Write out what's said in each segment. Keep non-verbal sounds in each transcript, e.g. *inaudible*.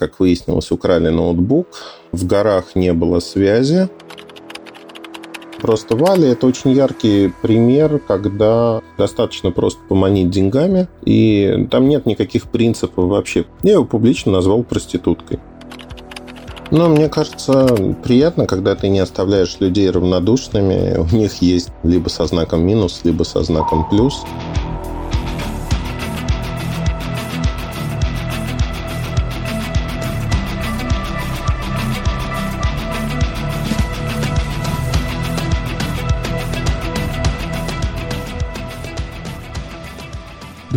как выяснилось, украли ноутбук. В горах не было связи. Просто Вали – это очень яркий пример, когда достаточно просто поманить деньгами, и там нет никаких принципов вообще. Я его публично назвал проституткой. Но мне кажется, приятно, когда ты не оставляешь людей равнодушными. У них есть либо со знаком минус, либо со знаком плюс.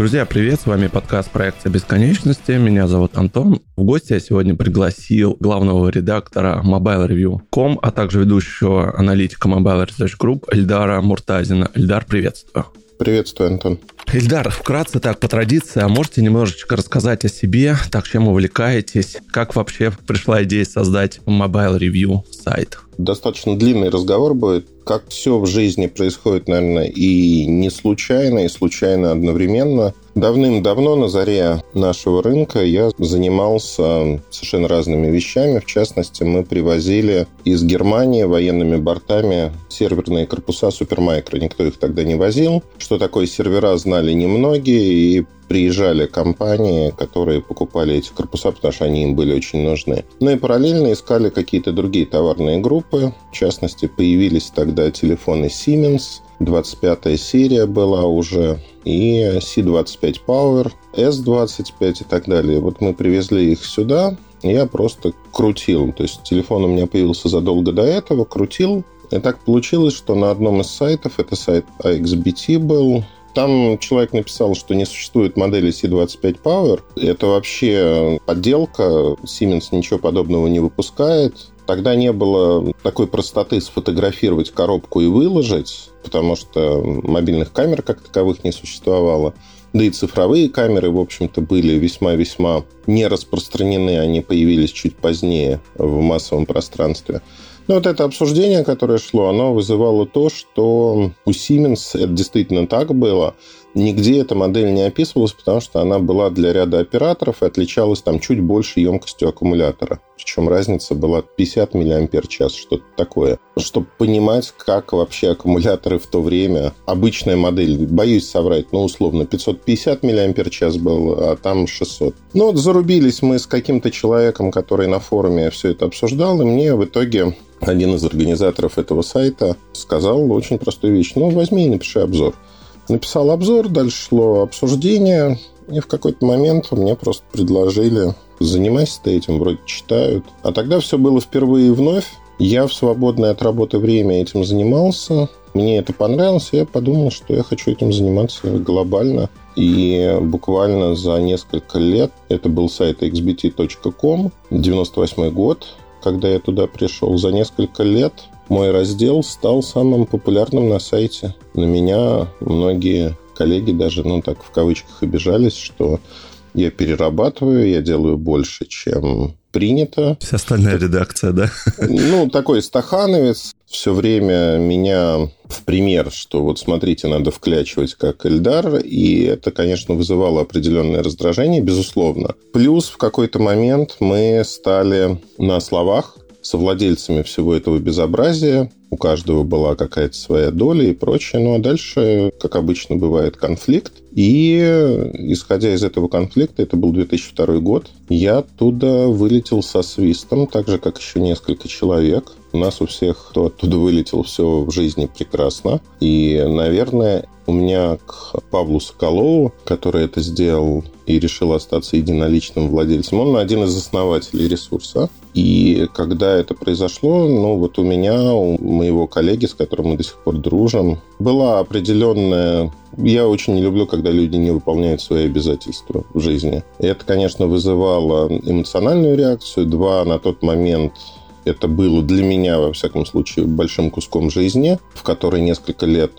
Друзья, привет, с вами подкаст проекта бесконечности. Меня зовут Антон. В гости я сегодня пригласил главного редактора MobileReview.com, а также ведущего аналитика Mobile Research Group Эльдара Муртазина. Эльдар, приветствую. Приветствую, Антон. Ильдар, вкратце так, по традиции, а можете немножечко рассказать о себе, так, чем увлекаетесь, как вообще пришла идея создать Mobile Review сайт? Достаточно длинный разговор будет. Как все в жизни происходит, наверное, и не случайно, и случайно одновременно. Давным-давно на заре нашего рынка я занимался совершенно разными вещами. В частности, мы привозили из Германии военными бортами серверные корпуса Supermicro. Никто их тогда не возил. Что такое сервера, знали немногие. И приезжали компании, которые покупали эти корпуса, потому что они им были очень нужны. Ну и параллельно искали какие-то другие товарные группы. В частности, появились тогда телефоны Siemens, 25 серия была уже, и C25 Power, S25 и так далее. Вот мы привезли их сюда, я просто крутил. То есть телефон у меня появился задолго до этого, крутил. И так получилось, что на одном из сайтов, это сайт AXBT был, там человек написал, что не существует модели C25 Power. Это вообще подделка. Siemens ничего подобного не выпускает. Тогда не было такой простоты сфотографировать коробку и выложить, потому что мобильных камер как таковых не существовало. Да и цифровые камеры, в общем-то, были весьма-весьма не распространены. Они появились чуть позднее в массовом пространстве. Но вот это обсуждение, которое шло, оно вызывало то, что у Siemens это действительно так было. Нигде эта модель не описывалась, потому что она была для ряда операторов и отличалась там чуть больше емкостью аккумулятора. Причем разница была 50 мАч, что-то такое. Чтобы понимать, как вообще аккумуляторы в то время, обычная модель, боюсь соврать, но условно 550 мАч был, а там 600. Ну вот зарубились мы с каким-то человеком, который на форуме все это обсуждал, и мне в итоге один из организаторов этого сайта сказал очень простую вещь. Ну, возьми и напиши обзор. Написал обзор, дальше шло обсуждение, и в какой-то момент мне просто предложили занимайся ты этим, вроде читают. А тогда все было впервые и вновь. Я в свободное от работы время этим занимался. Мне это понравилось, и я подумал, что я хочу этим заниматься глобально. И буквально за несколько лет, это был сайт xbt.com, 98 год, когда я туда пришел, за несколько лет мой раздел стал самым популярным на сайте. На меня многие коллеги даже, ну так в кавычках, обижались, что я перерабатываю, я делаю больше, чем принято. Вся остальная редакция, да? Ну, такой стахановец. Все время меня в пример, что вот смотрите, надо вклячивать как Эльдар, и это, конечно, вызывало определенное раздражение, безусловно. Плюс в какой-то момент мы стали на словах совладельцами всего этого безобразия. У каждого была какая-то своя доля и прочее. Ну а дальше, как обычно бывает, конфликт. И исходя из этого конфликта, это был 2002 год, я оттуда вылетел со свистом, так же, как еще несколько человек. У нас у всех, кто оттуда вылетел, все в жизни прекрасно. И, наверное, у меня к Павлу Соколову, который это сделал и решил остаться единоличным владельцем, он один из основателей ресурса. И когда это произошло, ну вот у меня, у моего коллеги, с которым мы до сих пор дружим, была определенная... Я очень не люблю, когда люди не выполняют свои обязательства в жизни. И это, конечно, вызывало эмоциональную реакцию. Два, на тот момент это было для меня, во всяком случае, большим куском жизни, в который несколько лет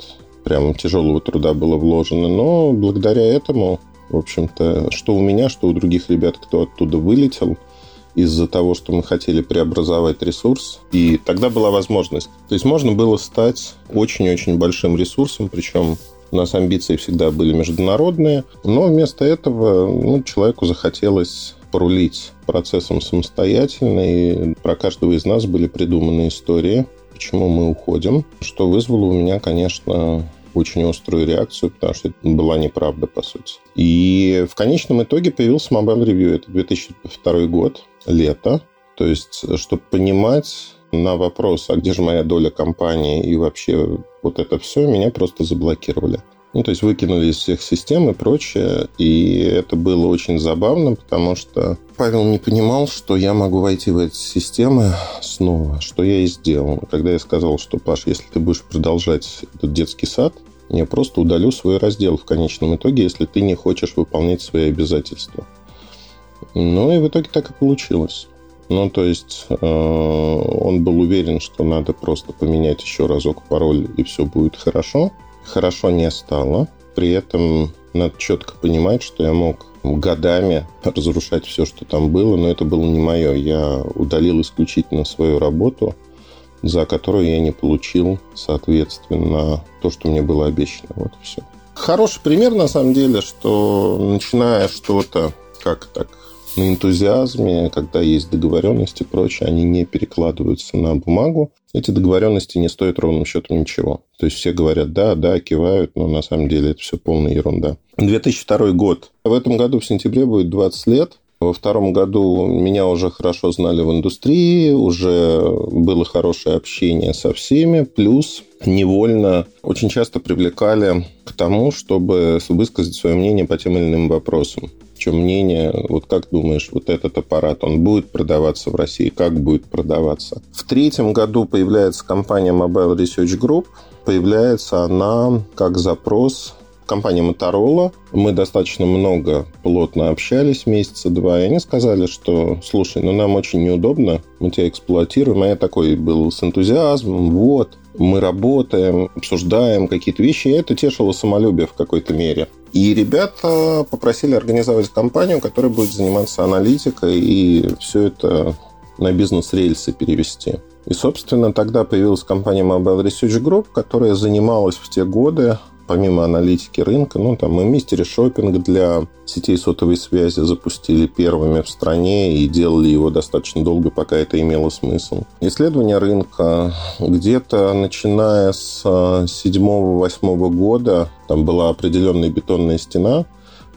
прям тяжелого труда было вложено. Но благодаря этому, в общем-то, что у меня, что у других ребят, кто оттуда вылетел, из-за того, что мы хотели преобразовать ресурс. И тогда была возможность. То есть можно было стать очень-очень большим ресурсом, причем у нас амбиции всегда были международные, но вместо этого ну, человеку захотелось порулить процессом самостоятельно, и про каждого из нас были придуманы истории, почему мы уходим, что вызвало у меня, конечно, очень острую реакцию, потому что это была неправда, по сути. И в конечном итоге появился Mobile Review. Это 2002 год, лето. То есть, чтобы понимать на вопрос, а где же моя доля компании и вообще вот это все, меня просто заблокировали. Ну, то есть выкинули из всех систем и прочее. И это было очень забавно, потому что Павел не понимал, что я могу войти в эти системы снова, что я и сделал. Когда я сказал, что, Паш, если ты будешь продолжать этот детский сад, я просто удалю свой раздел в конечном итоге, если ты не хочешь выполнять свои обязательства. Ну и в итоге так и получилось. Ну, то есть э, он был уверен, что надо просто поменять еще разок пароль, и все будет хорошо хорошо не стало. При этом надо четко понимать, что я мог годами разрушать все, что там было, но это было не мое. Я удалил исключительно свою работу, за которую я не получил, соответственно, то, что мне было обещано. Вот и все. Хороший пример, на самом деле, что начиная что-то, как так, на энтузиазме, когда есть договоренности и прочее, они не перекладываются на бумагу. Эти договоренности не стоят ровным счетом ничего. То есть все говорят «да, да», кивают, но на самом деле это все полная ерунда. 2002 год. В этом году в сентябре будет 20 лет. Во втором году меня уже хорошо знали в индустрии, уже было хорошее общение со всеми, плюс невольно очень часто привлекали к тому, чтобы высказать свое мнение по тем или иным вопросам чем мнение, вот как думаешь, вот этот аппарат, он будет продаваться в России, как будет продаваться? В третьем году появляется компания Mobile Research Group, появляется она как запрос компания Motorola. Мы достаточно много, плотно общались месяца два, и они сказали, что, слушай, ну нам очень неудобно, мы тебя эксплуатируем. А я такой был с энтузиазмом, вот, мы работаем, обсуждаем какие-то вещи, и это тешило самолюбие в какой-то мере. И ребята попросили организовать компанию, которая будет заниматься аналитикой и все это на бизнес-рельсы перевести. И, собственно, тогда появилась компания Mobile Research Group, которая занималась в те годы помимо аналитики рынка, ну, там мы мистери шопинг для сетей сотовой связи запустили первыми в стране и делали его достаточно долго, пока это имело смысл. Исследование рынка где-то начиная с 7-8 года, там была определенная бетонная стена,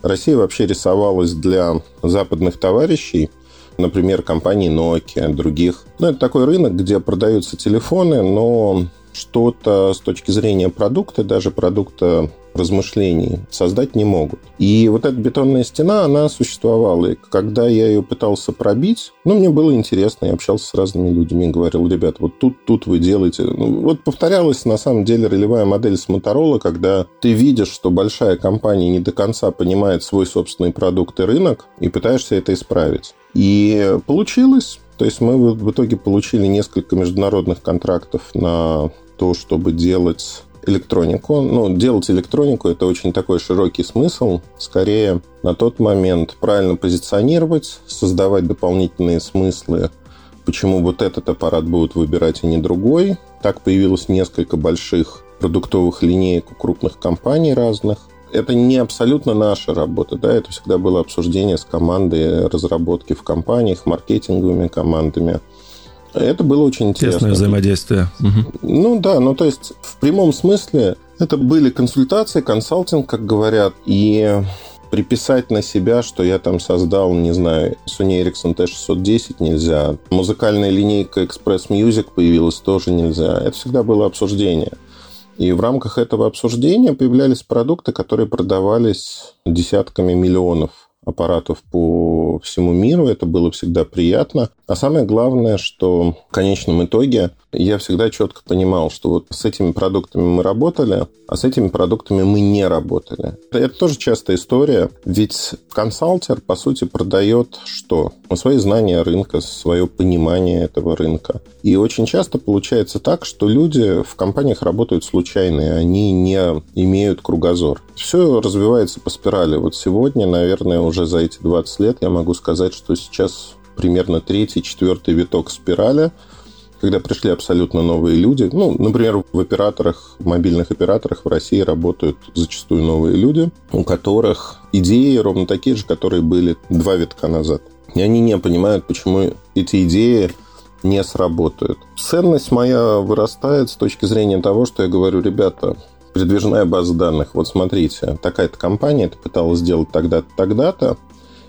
Россия вообще рисовалась для западных товарищей, например, компании Nokia, других. Ну, это такой рынок, где продаются телефоны, но что-то с точки зрения продукта, даже продукта размышлений создать не могут. И вот эта бетонная стена, она существовала. И когда я ее пытался пробить, ну, мне было интересно, я общался с разными людьми, говорил, ребят, вот тут, тут вы делаете. Ну, вот повторялась, на самом деле, ролевая модель с Motorola, когда ты видишь, что большая компания не до конца понимает свой собственный продукт и рынок, и пытаешься это исправить. И получилось. То есть мы в итоге получили несколько международных контрактов на то, чтобы делать электронику. Ну, делать электронику – это очень такой широкий смысл. Скорее, на тот момент правильно позиционировать, создавать дополнительные смыслы, почему вот этот аппарат будут выбирать, а не другой. Так появилось несколько больших продуктовых линеек у крупных компаний разных. Это не абсолютно наша работа, да, это всегда было обсуждение с командой разработки в компаниях, маркетинговыми командами – это было очень интересно. Тесное взаимодействие. Ну да, ну то есть в прямом смысле это были консультации, консалтинг, как говорят, и приписать на себя, что я там создал, не знаю, Sony Ericsson T610 нельзя. Музыкальная линейка Express Music появилась тоже нельзя. Это всегда было обсуждение. И в рамках этого обсуждения появлялись продукты, которые продавались десятками миллионов аппаратов по всему миру. Это было всегда приятно. А самое главное, что в конечном итоге я всегда четко понимал, что вот с этими продуктами мы работали, а с этими продуктами мы не работали. Это тоже частая история, ведь консалтер, по сути, продает что? Свои знания рынка, свое понимание этого рынка. И очень часто получается так, что люди в компаниях работают случайно, они не имеют кругозор. Все развивается по спирали. Вот сегодня, наверное, уже за эти 20 лет я могу сказать, что сейчас примерно третий, четвертый виток спирали – когда пришли абсолютно новые люди. Ну, например, в операторах, в мобильных операторах в России работают зачастую новые люди, у которых идеи ровно такие же, которые были два витка назад. и они не понимают, почему эти идеи не сработают. Ценность моя вырастает с точки зрения того, что я говорю, ребята, передвижная база данных, вот смотрите, такая-то компания это пыталась сделать тогда-то, тогда-то,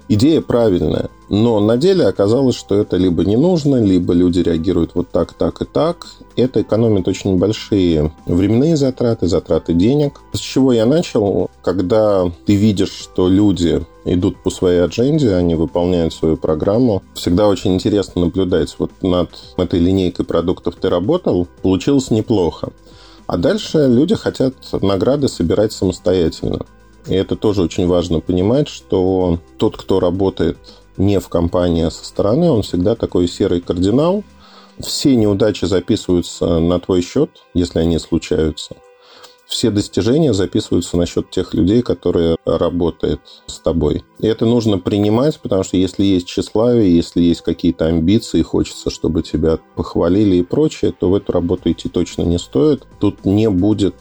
идея правильная, но на деле оказалось, что это либо не нужно, либо люди реагируют вот так, так и так. Это экономит очень большие временные затраты, затраты денег. С чего я начал? Когда ты видишь, что люди идут по своей адженде, они выполняют свою программу. Всегда очень интересно наблюдать. Вот над этой линейкой продуктов ты работал, получилось неплохо. А дальше люди хотят награды собирать самостоятельно. И это тоже очень важно понимать, что тот, кто работает не в компании, а со стороны, он всегда такой серый кардинал. Все неудачи записываются на твой счет, если они случаются – все достижения записываются на счет тех людей, которые работают с тобой. И это нужно принимать, потому что если есть тщеславие, если есть какие-то амбиции, хочется, чтобы тебя похвалили и прочее, то в эту работу идти точно не стоит. Тут не будет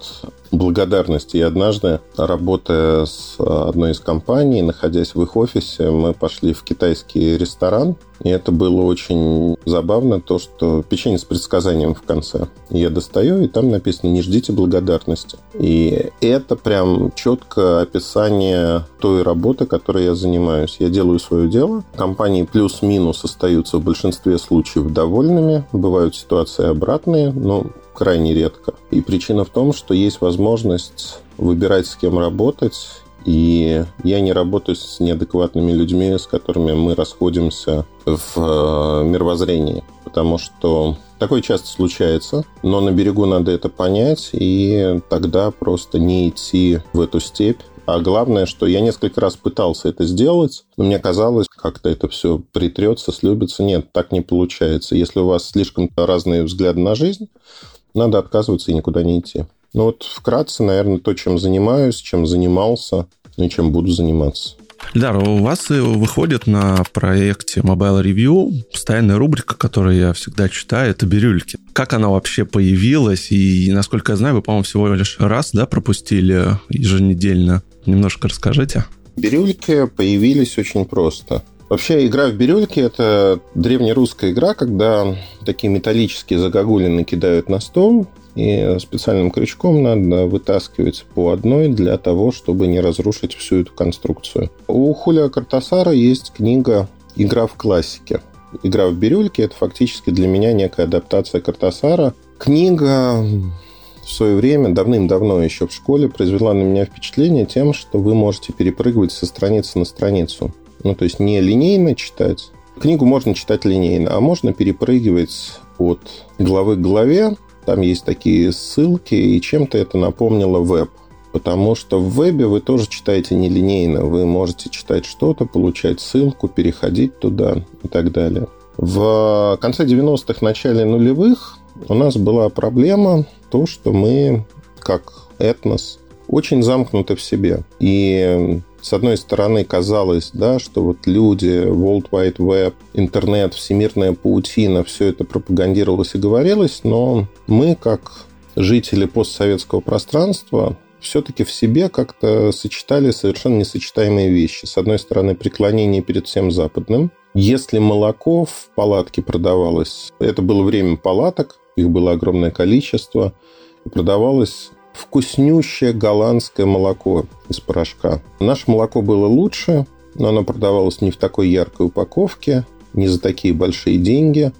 благодарности. И однажды, работая с одной из компаний, находясь в их офисе, мы пошли в китайский ресторан, и это было очень забавно, то, что печенье с предсказанием в конце. Я достаю, и там написано «Не ждите благодарности». И это прям четкое описание той работы, которой я занимаюсь. Я делаю свое дело. Компании плюс-минус остаются в большинстве случаев довольными. Бывают ситуации обратные, но крайне редко. И причина в том, что есть возможность выбирать, с кем работать, и я не работаю с неадекватными людьми, с которыми мы расходимся в э, мировоззрении. Потому что такое часто случается, но на берегу надо это понять, и тогда просто не идти в эту степь. А главное, что я несколько раз пытался это сделать, но мне казалось, как-то это все притрется, слюбится. Нет, так не получается. Если у вас слишком разные взгляды на жизнь, надо отказываться и никуда не идти. Ну вот вкратце, наверное, то, чем занимаюсь, чем занимался, ну и чем буду заниматься. Ильдар, у вас выходит на проекте Mobile Review постоянная рубрика, которую я всегда читаю, это бирюльки. Как она вообще появилась? И, насколько я знаю, вы, по-моему, всего лишь раз да, пропустили еженедельно. Немножко расскажите. Бирюльки появились очень просто. Вообще, игра в бирюльки – это древнерусская игра, когда такие металлические загогулины кидают на стол, и специальным крючком надо вытаскивать по одной для того, чтобы не разрушить всю эту конструкцию. У Хулио Картасара есть книга «Игра в классике». «Игра в бирюльке» – это фактически для меня некая адаптация Картасара. Книга в свое время, давным-давно еще в школе, произвела на меня впечатление тем, что вы можете перепрыгивать со страницы на страницу. Ну, то есть не линейно читать. Книгу можно читать линейно, а можно перепрыгивать от главы к главе. Там есть такие ссылки, и чем-то это напомнило веб. Потому что в вебе вы тоже читаете нелинейно. Вы можете читать что-то, получать ссылку, переходить туда и так далее. В конце 90-х, начале нулевых у нас была проблема то, что мы, как этнос, очень замкнуты в себе. И с одной стороны, казалось, да, что вот люди, World Wide Web, интернет, всемирная паутина, все это пропагандировалось и говорилось, но мы, как жители постсоветского пространства, все-таки в себе как-то сочетали совершенно несочетаемые вещи. С одной стороны, преклонение перед всем западным. Если молоко в палатке продавалось, это было время палаток, их было огромное количество, продавалось вкуснющее голландское молоко из порошка. Наше молоко было лучше, но оно продавалось не в такой яркой упаковке, не за такие большие деньги.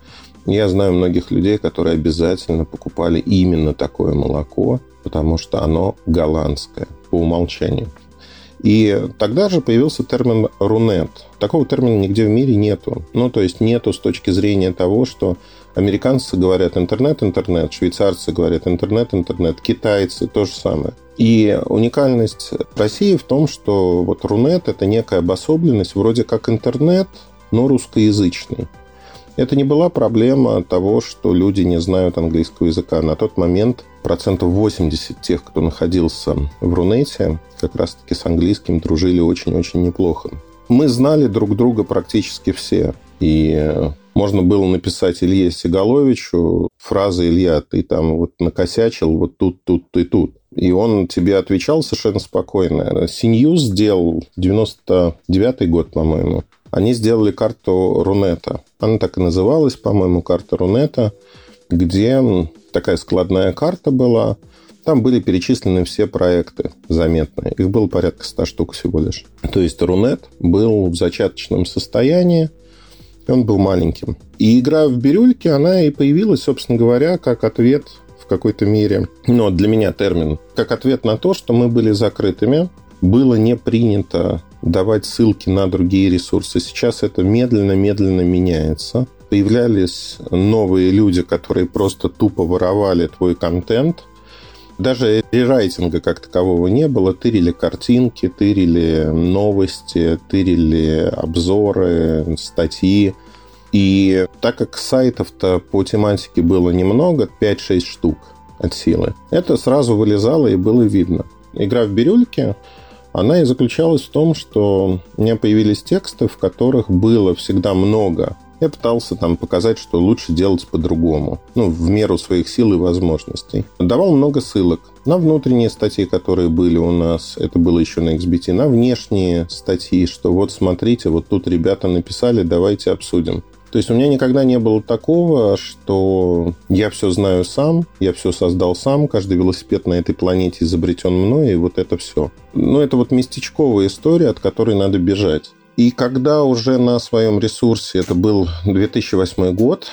Я знаю многих людей, которые обязательно покупали именно такое молоко, потому что оно голландское по умолчанию. И тогда же появился термин «рунет». Такого термина нигде в мире нету. Ну, то есть нету с точки зрения того, что американцы говорят «интернет, интернет», швейцарцы говорят «интернет, интернет», китайцы – то же самое. И уникальность России в том, что вот Рунет – это некая обособленность, вроде как интернет, но русскоязычный. Это не была проблема того, что люди не знают английского языка. На тот момент процентов 80 тех, кто находился в Рунете, как раз-таки с английским дружили очень-очень неплохо. Мы знали друг друга практически все. И можно было написать Илье Сигаловичу фразы «Илья, ты там вот накосячил вот тут, тут и тут». И он тебе отвечал совершенно спокойно. Синьюз сделал 99-й год, по-моему. они сделали карту Рунета. Она так и называлась, по-моему, карта Рунета, где такая складная карта была. Там были перечислены все проекты заметные. Их было порядка 100 штук всего лишь. То есть Рунет был в зачаточном состоянии, он был маленьким. И игра в бирюльке, она и появилась, собственно говоря, как ответ в какой-то мере, ну, для меня термин, как ответ на то, что мы были закрытыми, было не принято давать ссылки на другие ресурсы. Сейчас это медленно-медленно меняется. Появлялись новые люди, которые просто тупо воровали твой контент. Даже рерайтинга как такового не было. Тырили картинки, тырили новости, тырили обзоры, статьи. И так как сайтов-то по тематике было немного, 5-6 штук от силы, это сразу вылезало и было видно. Игра в бирюльке, она и заключалась в том, что у меня появились тексты, в которых было всегда много. Я пытался там показать, что лучше делать по-другому, ну, в меру своих сил и возможностей. Давал много ссылок на внутренние статьи, которые были у нас, это было еще на XBT, на внешние статьи, что вот смотрите, вот тут ребята написали, давайте обсудим. То есть у меня никогда не было такого, что я все знаю сам, я все создал сам, каждый велосипед на этой планете изобретен мной, и вот это все. Ну, это вот местечковая история, от которой надо бежать. И когда уже на своем ресурсе, это был 2008 год,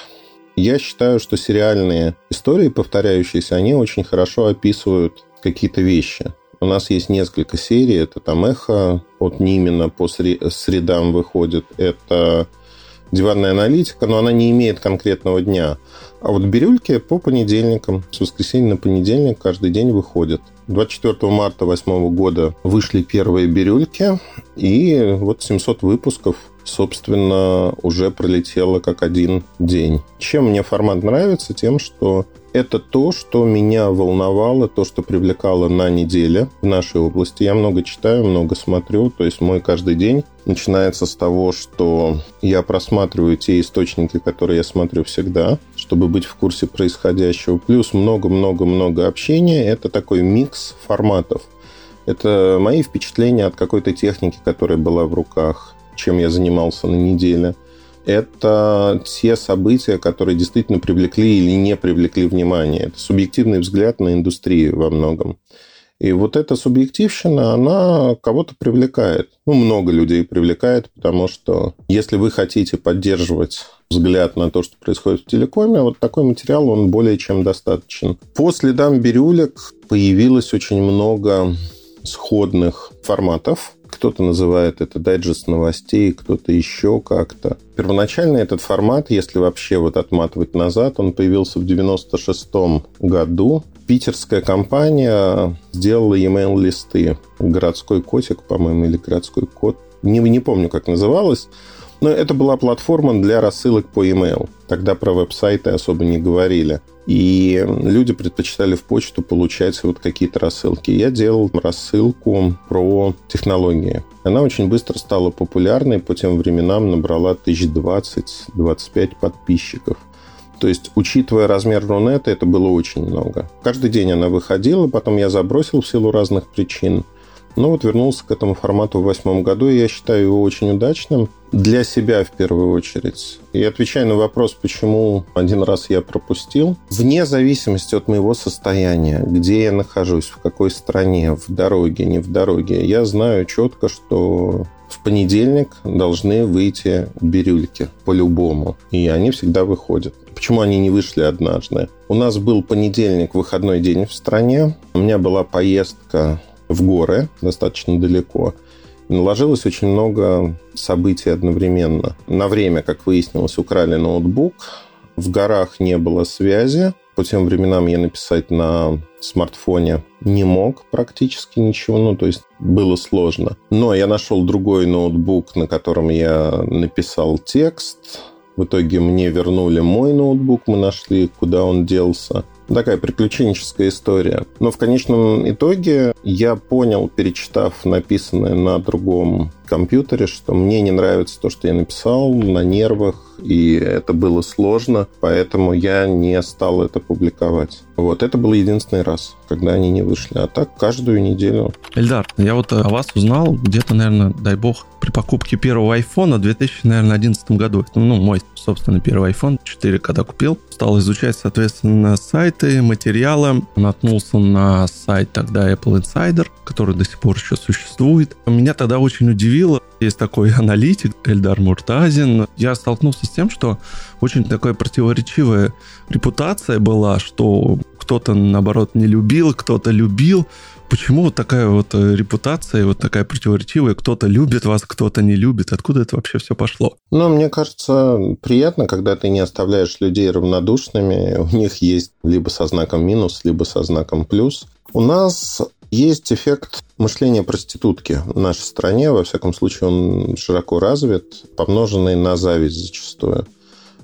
я считаю, что сериальные истории, повторяющиеся, они очень хорошо описывают какие-то вещи. У нас есть несколько серий. Это там «Эхо» от Нимина по средам выходит. Это диванная аналитика, но она не имеет конкретного дня. А вот бирюльки по понедельникам, с воскресенья на понедельник каждый день выходят. 24 марта 2008 года вышли первые бирюльки, и вот 700 выпусков, собственно, уже пролетело как один день. Чем мне формат нравится? Тем, что это то, что меня волновало, то, что привлекало на неделе в нашей области. Я много читаю, много смотрю, то есть мой каждый день начинается с того, что я просматриваю те источники, которые я смотрю всегда, чтобы быть в курсе происходящего. Плюс много-много-много общения. Это такой микс форматов. Это мои впечатления от какой-то техники, которая была в руках, чем я занимался на неделе это те события, которые действительно привлекли или не привлекли внимание. Это субъективный взгляд на индустрию во многом. И вот эта субъективщина, она кого-то привлекает. Ну, много людей привлекает, потому что если вы хотите поддерживать взгляд на то, что происходит в телекоме, вот такой материал, он более чем достаточен. По следам бирюлек появилось очень много сходных форматов. Кто-то называет это дайджест новостей, кто-то еще как-то. Первоначально этот формат, если вообще вот отматывать назад, он появился в 96 году. Питерская компания сделала e-mail листы. Городской котик, по-моему, или городской кот. Не, не помню, как называлось. Но это была платформа для рассылок по e-mail. Тогда про веб-сайты особо не говорили. И люди предпочитали в почту получать вот какие-то рассылки. Я делал рассылку про технологии. Она очень быстро стала популярной. По тем временам набрала 1020-25 подписчиков. То есть, учитывая размер Рунета, это было очень много. Каждый день она выходила, потом я забросил в силу разных причин. Ну вот вернулся к этому формату в восьмом году, и я считаю его очень удачным. Для себя в первую очередь. И отвечая на вопрос, почему один раз я пропустил, вне зависимости от моего состояния, где я нахожусь, в какой стране, в дороге, не в дороге, я знаю четко, что в понедельник должны выйти бирюльки по-любому. И они всегда выходят. Почему они не вышли однажды? У нас был понедельник, выходной день в стране. У меня была поездка в горы, достаточно далеко. Наложилось очень много событий одновременно. На время, как выяснилось, украли ноутбук, в горах не было связи. По тем временам я написать на смартфоне не мог практически ничего, ну, то есть было сложно. Но я нашел другой ноутбук, на котором я написал текст. В итоге мне вернули мой ноутбук, мы нашли, куда он делся. Такая приключенческая история. Но в конечном итоге я понял, перечитав написанное на другом компьютере, что мне не нравится то, что я написал на нервах, и это было сложно, поэтому я не стал это публиковать. Вот, это был единственный раз, когда они не вышли. А так каждую неделю. Эльдар, я вот о вас узнал где-то, наверное, дай бог, при покупке первого айфона в 2011 году. Это, ну, мой, собственно, первый iPhone 4, когда купил. Стал изучать, соответственно, сайты, материалы. Наткнулся на сайт тогда Apple Insider, который до сих пор еще существует. Меня тогда очень удивило, есть такой *laughs* аналитик Эльдар Муртазин. Я столкнулся с тем, что очень такая противоречивая репутация была, что кто-то, наоборот, не любил, кто-то любил. Почему вот такая вот э, репутация, вот такая противоречивая? Кто-то любит вас, кто-то не любит. Откуда это вообще все пошло? Ну, мне кажется, приятно, когда ты не оставляешь людей равнодушными. У них есть либо со знаком минус, либо со знаком плюс. У нас есть эффект мышления проститутки в нашей стране, во всяком случае он широко развит, помноженный на зависть зачастую.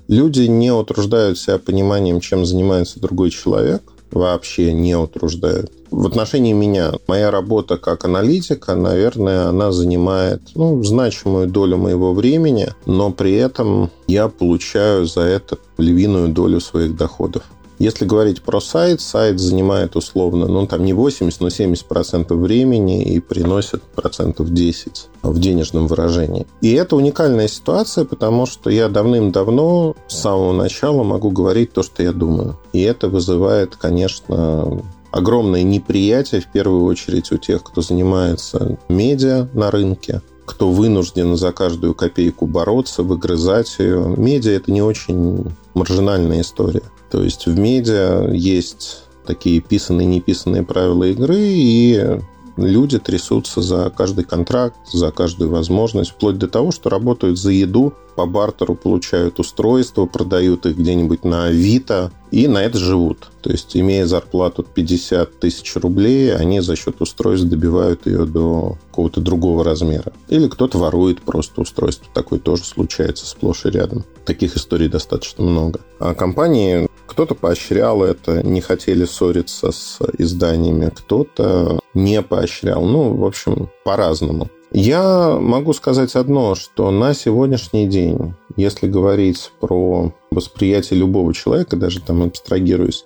Люди не утруждают себя пониманием, чем занимается другой человек, вообще не утруждают. В отношении меня, моя работа как аналитика, наверное, она занимает ну, значимую долю моего времени, но при этом я получаю за это львиную долю своих доходов. Если говорить про сайт, сайт занимает условно, ну, там не 80, но 70 процентов времени и приносит процентов 10 в денежном выражении. И это уникальная ситуация, потому что я давным-давно с самого начала могу говорить то, что я думаю. И это вызывает, конечно, огромное неприятие, в первую очередь, у тех, кто занимается медиа на рынке, кто вынужден за каждую копейку бороться, выгрызать ее. Медиа – это не очень маржинальная история. То есть в медиа есть такие писанные и неписанные правила игры, и люди трясутся за каждый контракт, за каждую возможность, вплоть до того, что работают за еду, по бартеру получают устройства, продают их где-нибудь на Авито и на это живут. То есть, имея зарплату 50 тысяч рублей, они за счет устройств добивают ее до какого-то другого размера. Или кто-то ворует просто устройство. Такое тоже случается сплошь и рядом. Таких историй достаточно много. А компании кто-то поощрял это, не хотели ссориться с изданиями, кто-то не поощрял. Ну, в общем, по-разному. Я могу сказать одно, что на сегодняшний день, если говорить про восприятие любого человека, даже там абстрагируясь,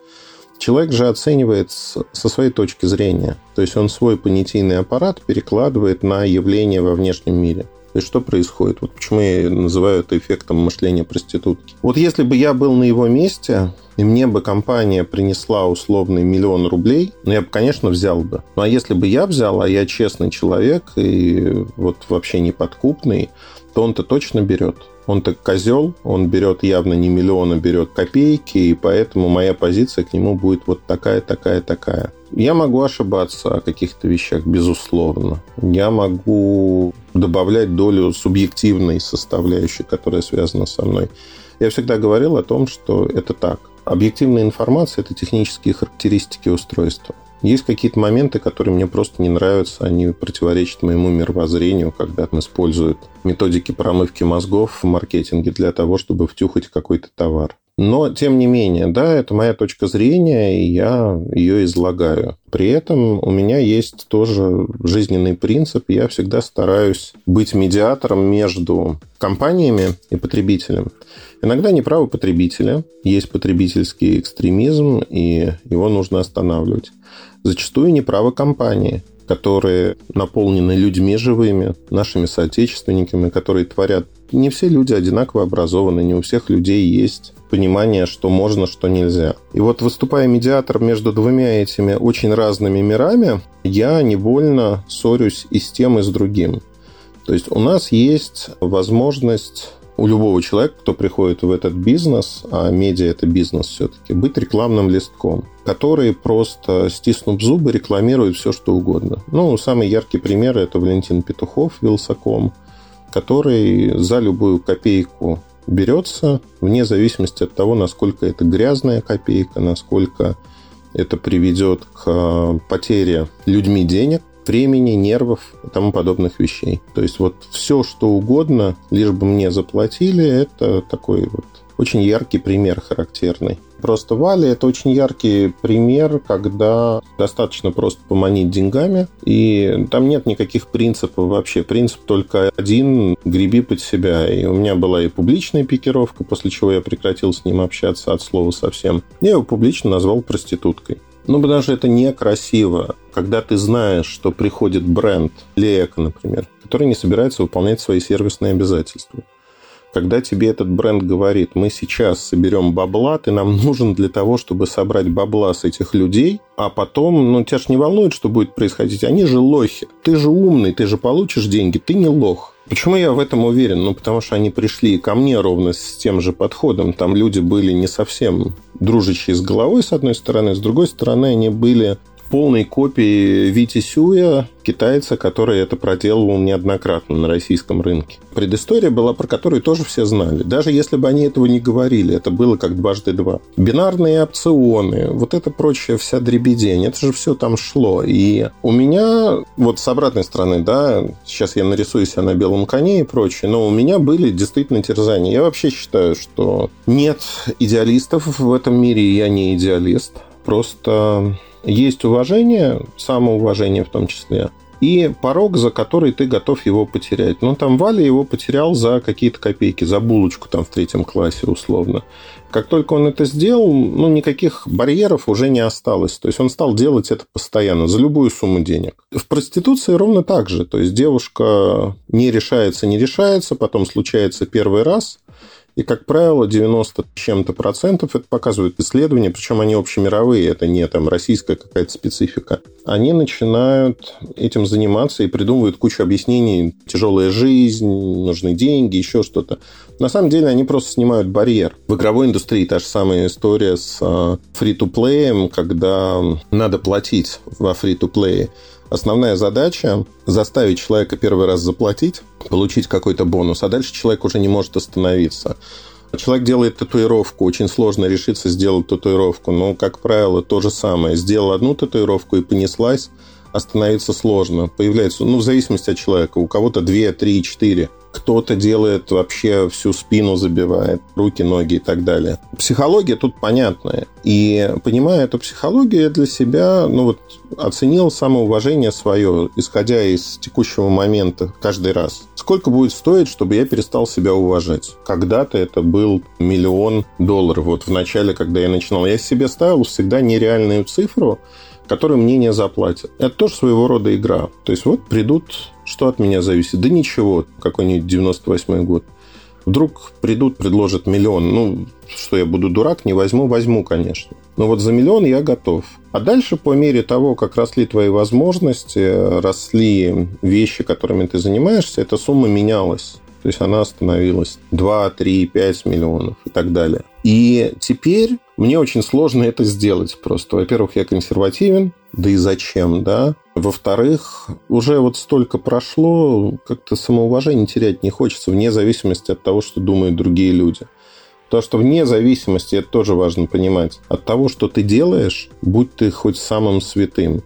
человек же оценивает со своей точки зрения. То есть он свой понятийный аппарат перекладывает на явление во внешнем мире. Есть что происходит? Вот почему я называю это эффектом мышления проститутки. Вот если бы я был на его месте, и мне бы компания принесла условный миллион рублей, ну, я бы, конечно, взял бы. Ну, а если бы я взял, а я честный человек и вот вообще неподкупный, то он-то точно берет. Он-то козел, он берет явно не миллиона, берет копейки, и поэтому моя позиция к нему будет вот такая, такая, такая. Я могу ошибаться о каких-то вещах, безусловно. Я могу добавлять долю субъективной составляющей, которая связана со мной. Я всегда говорил о том, что это так. Объективная информация – это технические характеристики устройства. Есть какие-то моменты, которые мне просто не нравятся, они противоречат моему мировоззрению, когда он использует методики промывки мозгов в маркетинге для того, чтобы втюхать какой-то товар. Но, тем не менее, да, это моя точка зрения, и я ее излагаю. При этом у меня есть тоже жизненный принцип. Я всегда стараюсь быть медиатором между компаниями и потребителем. Иногда неправы потребителя, есть потребительский экстремизм, и его нужно останавливать. Зачастую неправы компании – которые наполнены людьми живыми, нашими соотечественниками, которые творят. Не все люди одинаково образованы, не у всех людей есть понимание, что можно, что нельзя. И вот выступая медиатором между двумя этими очень разными мирами, я невольно ссорюсь и с тем, и с другим. То есть у нас есть возможность у любого человека, кто приходит в этот бизнес, а медиа это бизнес все-таки, быть рекламным листком, который просто, стиснув зубы, рекламирует все, что угодно. Ну, самый яркий пример это Валентин Петухов, Вилсаком, который за любую копейку берется, вне зависимости от того, насколько это грязная копейка, насколько это приведет к потере людьми денег, времени, нервов и тому подобных вещей. То есть вот все, что угодно, лишь бы мне заплатили, это такой вот очень яркий пример характерный. Просто Вали – это очень яркий пример, когда достаточно просто поманить деньгами, и там нет никаких принципов вообще. Принцип только один – греби под себя. И у меня была и публичная пикировка, после чего я прекратил с ним общаться от слова совсем. Я его публично назвал проституткой. Ну, потому что это некрасиво, когда ты знаешь, что приходит бренд, Лека, например, который не собирается выполнять свои сервисные обязательства когда тебе этот бренд говорит, мы сейчас соберем бабла, ты нам нужен для того, чтобы собрать бабла с этих людей, а потом, ну, тебя же не волнует, что будет происходить. Они же лохи. Ты же умный, ты же получишь деньги, ты не лох. Почему я в этом уверен? Ну, потому что они пришли ко мне ровно с тем же подходом. Там люди были не совсем дружащие с головой, с одной стороны, с другой стороны, они были полной копии Вити Сюя, китайца, который это проделывал неоднократно на российском рынке. Предыстория была, про которую тоже все знали. Даже если бы они этого не говорили, это было как дважды два. Бинарные опционы, вот это прочая вся дребедень, это же все там шло. И у меня, вот с обратной стороны, да, сейчас я нарисую себя на белом коне и прочее, но у меня были действительно терзания. Я вообще считаю, что нет идеалистов в этом мире, я не идеалист. Просто есть уважение, самоуважение в том числе, и порог, за который ты готов его потерять. Ну, там Валя его потерял за какие-то копейки, за булочку там в третьем классе условно. Как только он это сделал, ну, никаких барьеров уже не осталось. То есть он стал делать это постоянно, за любую сумму денег. В проституции ровно так же. То есть девушка не решается, не решается, потом случается первый раз – и, как правило, 90 чем-то процентов, это показывают исследования, причем они общемировые, это не там российская какая-то специфика. Они начинают этим заниматься и придумывают кучу объяснений. Тяжелая жизнь, нужны деньги, еще что-то. На самом деле они просто снимают барьер. В игровой индустрии та же самая история с free-to-play, когда надо платить во free-to-play. Основная задача – заставить человека первый раз заплатить, получить какой-то бонус, а дальше человек уже не может остановиться. Человек делает татуировку, очень сложно решиться сделать татуировку, но, как правило, то же самое. Сделал одну татуировку и понеслась, остановиться сложно. Появляется, ну, в зависимости от человека, у кого-то 2, 3, 4 кто-то делает вообще всю спину забивает, руки, ноги и так далее. Психология тут понятная. И понимая эту психологию, я для себя ну вот, оценил самоуважение свое, исходя из текущего момента каждый раз. Сколько будет стоить, чтобы я перестал себя уважать? Когда-то это был миллион долларов. Вот в начале, когда я начинал, я себе ставил всегда нереальную цифру, которую мне не заплатят. Это тоже своего рода игра. То есть вот придут что от меня зависит? Да ничего, какой-нибудь 98 год. Вдруг придут, предложат миллион. Ну, что я буду дурак, не возьму, возьму, конечно. Но вот за миллион я готов. А дальше, по мере того, как росли твои возможности, росли вещи, которыми ты занимаешься, эта сумма менялась. То есть она становилась 2, 3, 5 миллионов и так далее. И теперь мне очень сложно это сделать просто. Во-первых, я консервативен, да и зачем, да? Во-вторых, уже вот столько прошло, как-то самоуважение терять не хочется, вне зависимости от того, что думают другие люди. То, что вне зависимости, это тоже важно понимать, от того, что ты делаешь, будь ты хоть самым святым,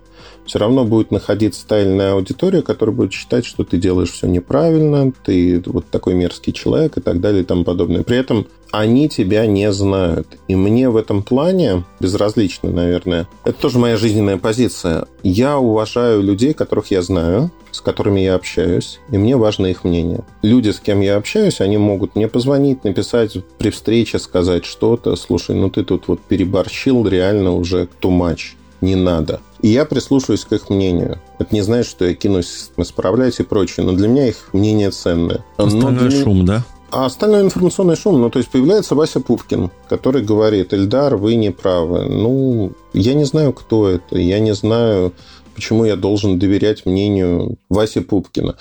все равно будет находиться тайная аудитория, которая будет считать, что ты делаешь все неправильно, ты вот такой мерзкий человек и так далее и тому подобное. При этом они тебя не знают. И мне в этом плане безразлично, наверное. Это тоже моя жизненная позиция. Я уважаю людей, которых я знаю, с которыми я общаюсь, и мне важно их мнение. Люди, с кем я общаюсь, они могут мне позвонить, написать при встрече, сказать что-то. Слушай, ну ты тут вот переборщил реально уже too much. Не надо. И я прислушиваюсь к их мнению. Это не значит, что я кинусь исправлять и прочее, но для меня их мнение ценное. Остальное для... шум, да? А остальной информационный шум, ну, то есть появляется Вася Пупкин, который говорит, Эльдар, вы не правы. Ну, я не знаю, кто это, я не знаю, почему я должен доверять мнению Васи Пупкина.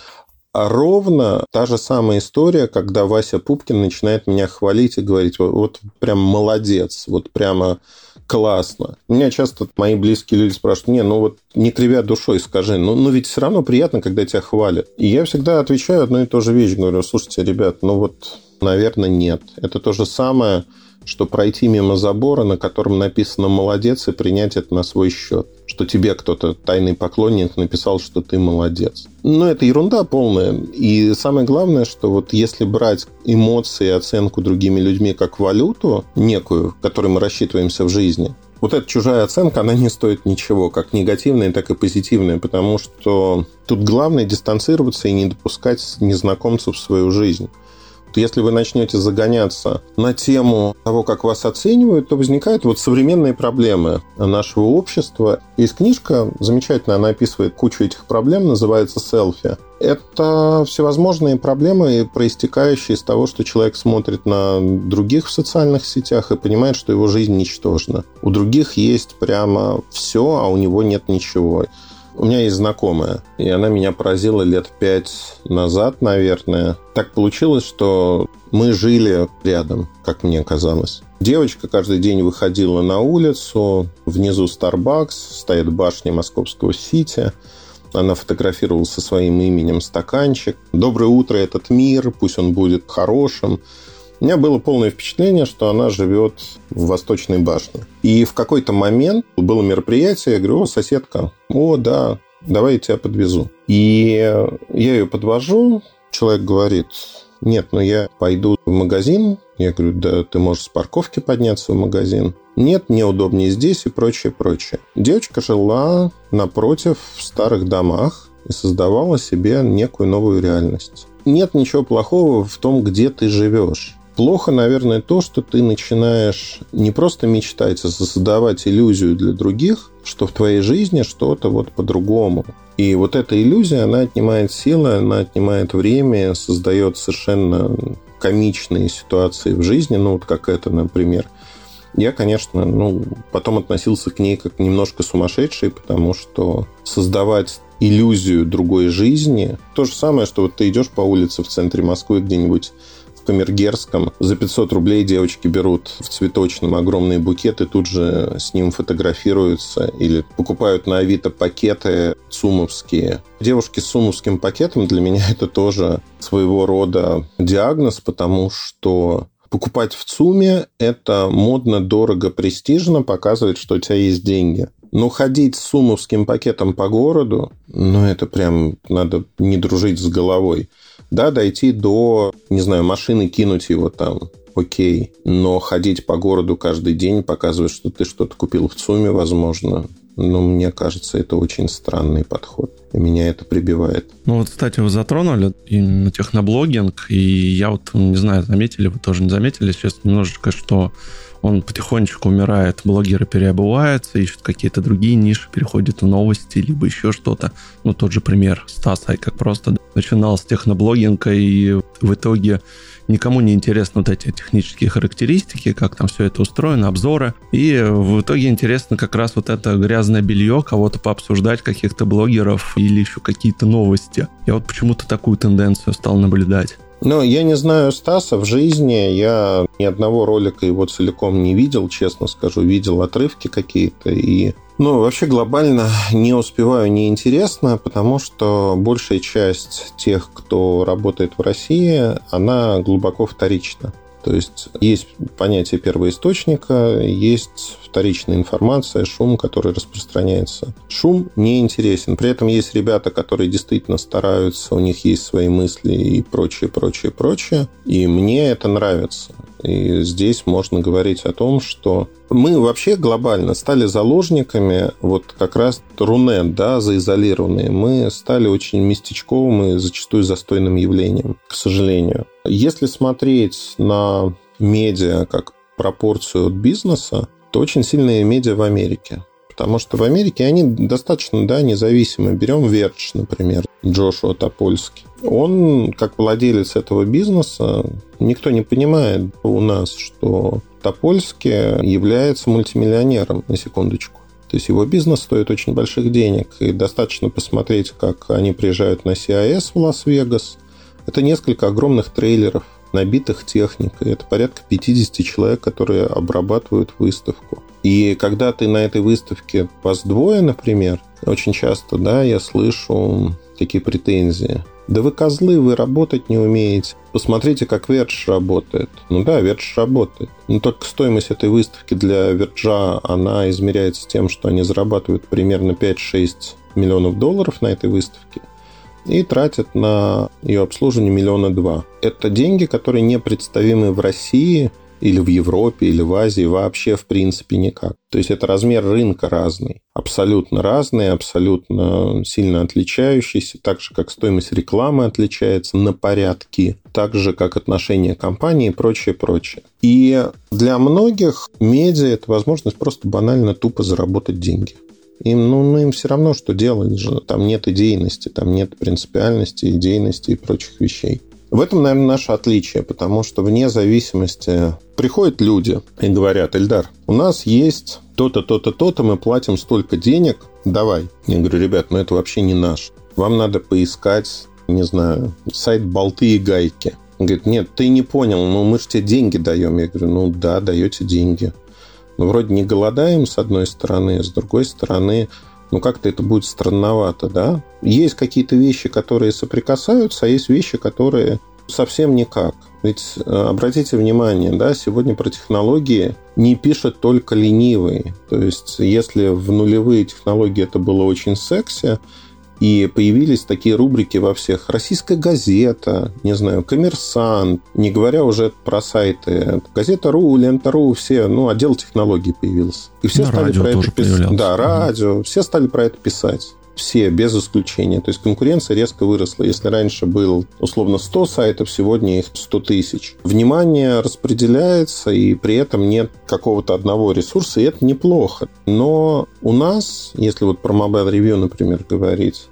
А ровно та же самая история, когда Вася Пупкин начинает меня хвалить и говорить, вот, вот прям молодец, вот прямо классно. Меня часто мои близкие люди спрашивают, не, ну вот не кривя душой скажи, ну, ну ведь все равно приятно, когда тебя хвалят. И я всегда отвечаю одну и ту же вещь, говорю, слушайте, ребят, ну вот, наверное, нет. Это то же самое, что пройти мимо забора, на котором написано «молодец» и принять это на свой счет. Что тебе кто-то, тайный поклонник, написал, что ты молодец. Но это ерунда полная. И самое главное, что вот если брать эмоции и оценку другими людьми как валюту некую, которой мы рассчитываемся в жизни, вот эта чужая оценка, она не стоит ничего, как негативная, так и позитивная, потому что тут главное дистанцироваться и не допускать незнакомцев в свою жизнь. Если вы начнете загоняться на тему того, как вас оценивают, то возникают вот современные проблемы нашего общества. Есть книжка замечательная, она описывает кучу этих проблем, называется «Селфи». Это всевозможные проблемы, проистекающие из того, что человек смотрит на других в социальных сетях и понимает, что его жизнь ничтожна. У других есть прямо все, а у него нет ничего. У меня есть знакомая, и она меня поразила лет пять назад, наверное. Так получилось, что мы жили рядом, как мне казалось. Девочка каждый день выходила на улицу, внизу Starbucks, стоит башня Московского Сити. Она фотографировала со своим именем стаканчик. «Доброе утро, этот мир, пусть он будет хорошим». У меня было полное впечатление, что она живет в Восточной башне. И в какой-то момент было мероприятие, я говорю, о, соседка, о, да, давай я тебя подвезу. И я ее подвожу, человек говорит, нет, ну я пойду в магазин. Я говорю, да ты можешь с парковки подняться в магазин. Нет, мне удобнее здесь и прочее, прочее. Девочка жила напротив в старых домах и создавала себе некую новую реальность. Нет ничего плохого в том, где ты живешь. Плохо, наверное, то, что ты начинаешь не просто мечтать, а создавать иллюзию для других, что в твоей жизни что-то вот по-другому. И вот эта иллюзия, она отнимает силы, она отнимает время, создает совершенно комичные ситуации в жизни, ну вот как это, например. Я, конечно, ну, потом относился к ней как немножко сумасшедший, потому что создавать иллюзию другой жизни, то же самое, что вот ты идешь по улице в центре Москвы где-нибудь Камергерском. За 500 рублей девочки берут в цветочном огромные букеты, тут же с ним фотографируются или покупают на Авито пакеты сумовские. Девушки с сумовским пакетом для меня *laughs* это тоже своего рода диагноз, потому что покупать в ЦУМе – это модно, дорого, престижно, показывает, что у тебя есть деньги. Но ходить с сумовским пакетом по городу, ну, это прям надо не дружить с головой. Да, дойти до, не знаю, машины, кинуть его там, окей. Но ходить по городу каждый день, показывать, что ты что-то купил в ЦУМе, возможно, ну, мне кажется, это очень странный подход. И меня это прибивает. Ну, вот, кстати, вы затронули именно техноблогинг, и я вот, не знаю, заметили, вы тоже не заметили сейчас немножечко, что он потихонечку умирает, блогеры переобуваются, ищут какие-то другие ниши, переходят в новости, либо еще что-то. Ну, тот же пример Стаса, как просто начинал с техноблогинга, и в итоге никому не интересны вот эти технические характеристики, как там все это устроено, обзоры. И в итоге интересно как раз вот это грязное белье, кого-то пообсуждать, каких-то блогеров или еще какие-то новости. Я вот почему-то такую тенденцию стал наблюдать. Ну, я не знаю Стаса в жизни. Я ни одного ролика его целиком не видел, честно скажу. Видел отрывки какие-то. И, ну, вообще глобально не успеваю, неинтересно, потому что большая часть тех, кто работает в России, она глубоко вторична. То есть есть понятие первоисточника, есть вторичная информация, шум, который распространяется. Шум не интересен. При этом есть ребята, которые действительно стараются, у них есть свои мысли и прочее, прочее, прочее. И мне это нравится. И здесь можно говорить о том, что мы вообще глобально стали заложниками вот как раз Рунет, да, заизолированные. Мы стали очень местечковым и зачастую застойным явлением, к сожалению. Если смотреть на медиа как пропорцию от бизнеса, то очень сильные медиа в Америке. Потому что в Америке они достаточно да, независимы. Берем Вердж, например, Джошуа Топольский. Он, как владелец этого бизнеса, никто не понимает у нас, что Топольский является мультимиллионером, на секундочку. То есть его бизнес стоит очень больших денег. И достаточно посмотреть, как они приезжают на CES в Лас-Вегас. Это несколько огромных трейлеров, набитых техникой. Это порядка 50 человек, которые обрабатывают выставку. И когда ты на этой выставке вас двое, например, очень часто, да, я слышу такие претензии. Да вы козлы, вы работать не умеете. Посмотрите, как Verge работает. Ну да, Verge работает. Но только стоимость этой выставки для Verge а, она измеряется тем, что они зарабатывают примерно 5-6 миллионов долларов на этой выставке и тратят на ее обслуживание миллиона два. Это деньги, которые непредставимы в России или в Европе, или в Азии вообще в принципе никак. То есть это размер рынка разный, абсолютно разный, абсолютно сильно отличающийся, так же как стоимость рекламы отличается на порядки, так же как отношение компании и прочее, прочее. И для многих медиа это возможность просто банально тупо заработать деньги. Им, ну, ну, им все равно, что делать же. Там нет идейности, там нет принципиальности, идейности и прочих вещей. В этом, наверное, наше отличие, потому что вне зависимости приходят люди и говорят, Эльдар, у нас есть то-то, то-то, то-то, мы платим столько денег, давай. Я говорю, ребят, ну это вообще не наш. Вам надо поискать, не знаю, сайт «Болты и гайки». Он говорит, нет, ты не понял, ну мы же тебе деньги даем. Я говорю, ну да, даете деньги. Но вроде не голодаем, с одной стороны, с другой стороны, ну как-то это будет странновато, да? Есть какие-то вещи, которые соприкасаются, а есть вещи, которые совсем никак. Ведь э, обратите внимание, да, сегодня про технологии не пишет только ленивый. То есть, если в нулевые технологии это было очень секси, и появились такие рубрики во всех. Российская газета, не знаю, коммерсант, не говоря уже про сайты. Газета.ру, Лента.ру, все, ну, отдел технологий появился. И все На стали про это писать. Да, радио, все стали про это писать. Все, без исключения. То есть конкуренция резко выросла. Если раньше был условно 100 сайтов, сегодня их 100 тысяч. Внимание распределяется, и при этом нет какого-то одного ресурса, и это неплохо. Но у нас, если вот про Mobile Review, например, говорить,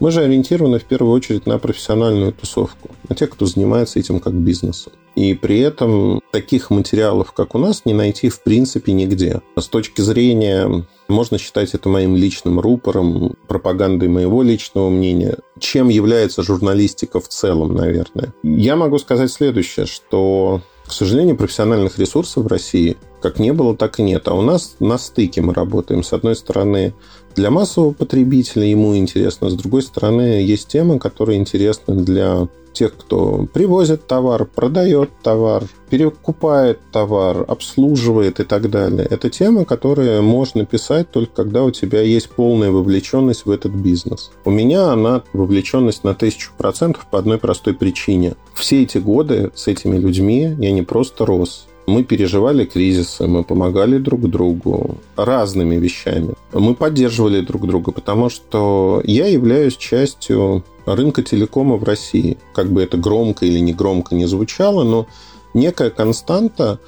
мы же ориентированы в первую очередь на профессиональную тусовку, на тех, кто занимается этим как бизнесом. И при этом таких материалов, как у нас, не найти в принципе нигде. С точки зрения, можно считать это моим личным рупором, пропагандой моего личного мнения, чем является журналистика в целом, наверное. Я могу сказать следующее, что к сожалению, профессиональных ресурсов в России как не было, так и нет. А у нас на стыке мы работаем. С одной стороны, для массового потребителя ему интересно, с другой стороны, есть темы, которые интересны для тех, кто привозит товар, продает товар, перекупает товар, обслуживает и так далее. Это темы, которые можно писать только когда у тебя есть полная вовлеченность в этот бизнес. У меня она вовлеченность на тысячу процентов по одной простой причине. Все эти годы с этими людьми я не просто рос, мы переживали кризисы, мы помогали друг другу разными вещами. Мы поддерживали друг друга, потому что я являюсь частью рынка телекома в России. Как бы это громко или не громко не звучало, но некая константа,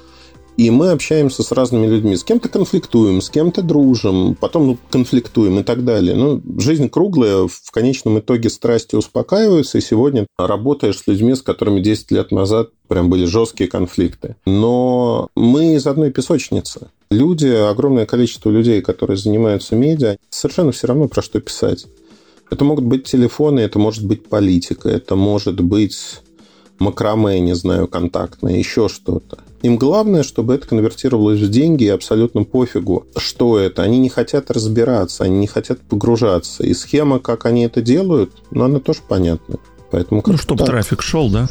и мы общаемся с разными людьми. С кем-то конфликтуем, с кем-то дружим, потом ну, конфликтуем и так далее. Ну, жизнь круглая, в конечном итоге страсти успокаиваются, и сегодня работаешь с людьми, с которыми 10 лет назад прям были жесткие конфликты. Но мы из одной песочницы. Люди, огромное количество людей, которые занимаются медиа, совершенно все равно про что писать. Это могут быть телефоны, это может быть политика, это может быть макраме, не знаю, контактное, еще что-то. Им главное, чтобы это конвертировалось в деньги, и абсолютно пофигу, что это. Они не хотят разбираться, они не хотят погружаться. И схема, как они это делают, ну, она тоже понятна. Поэтому ну, чтобы так. трафик шел, да?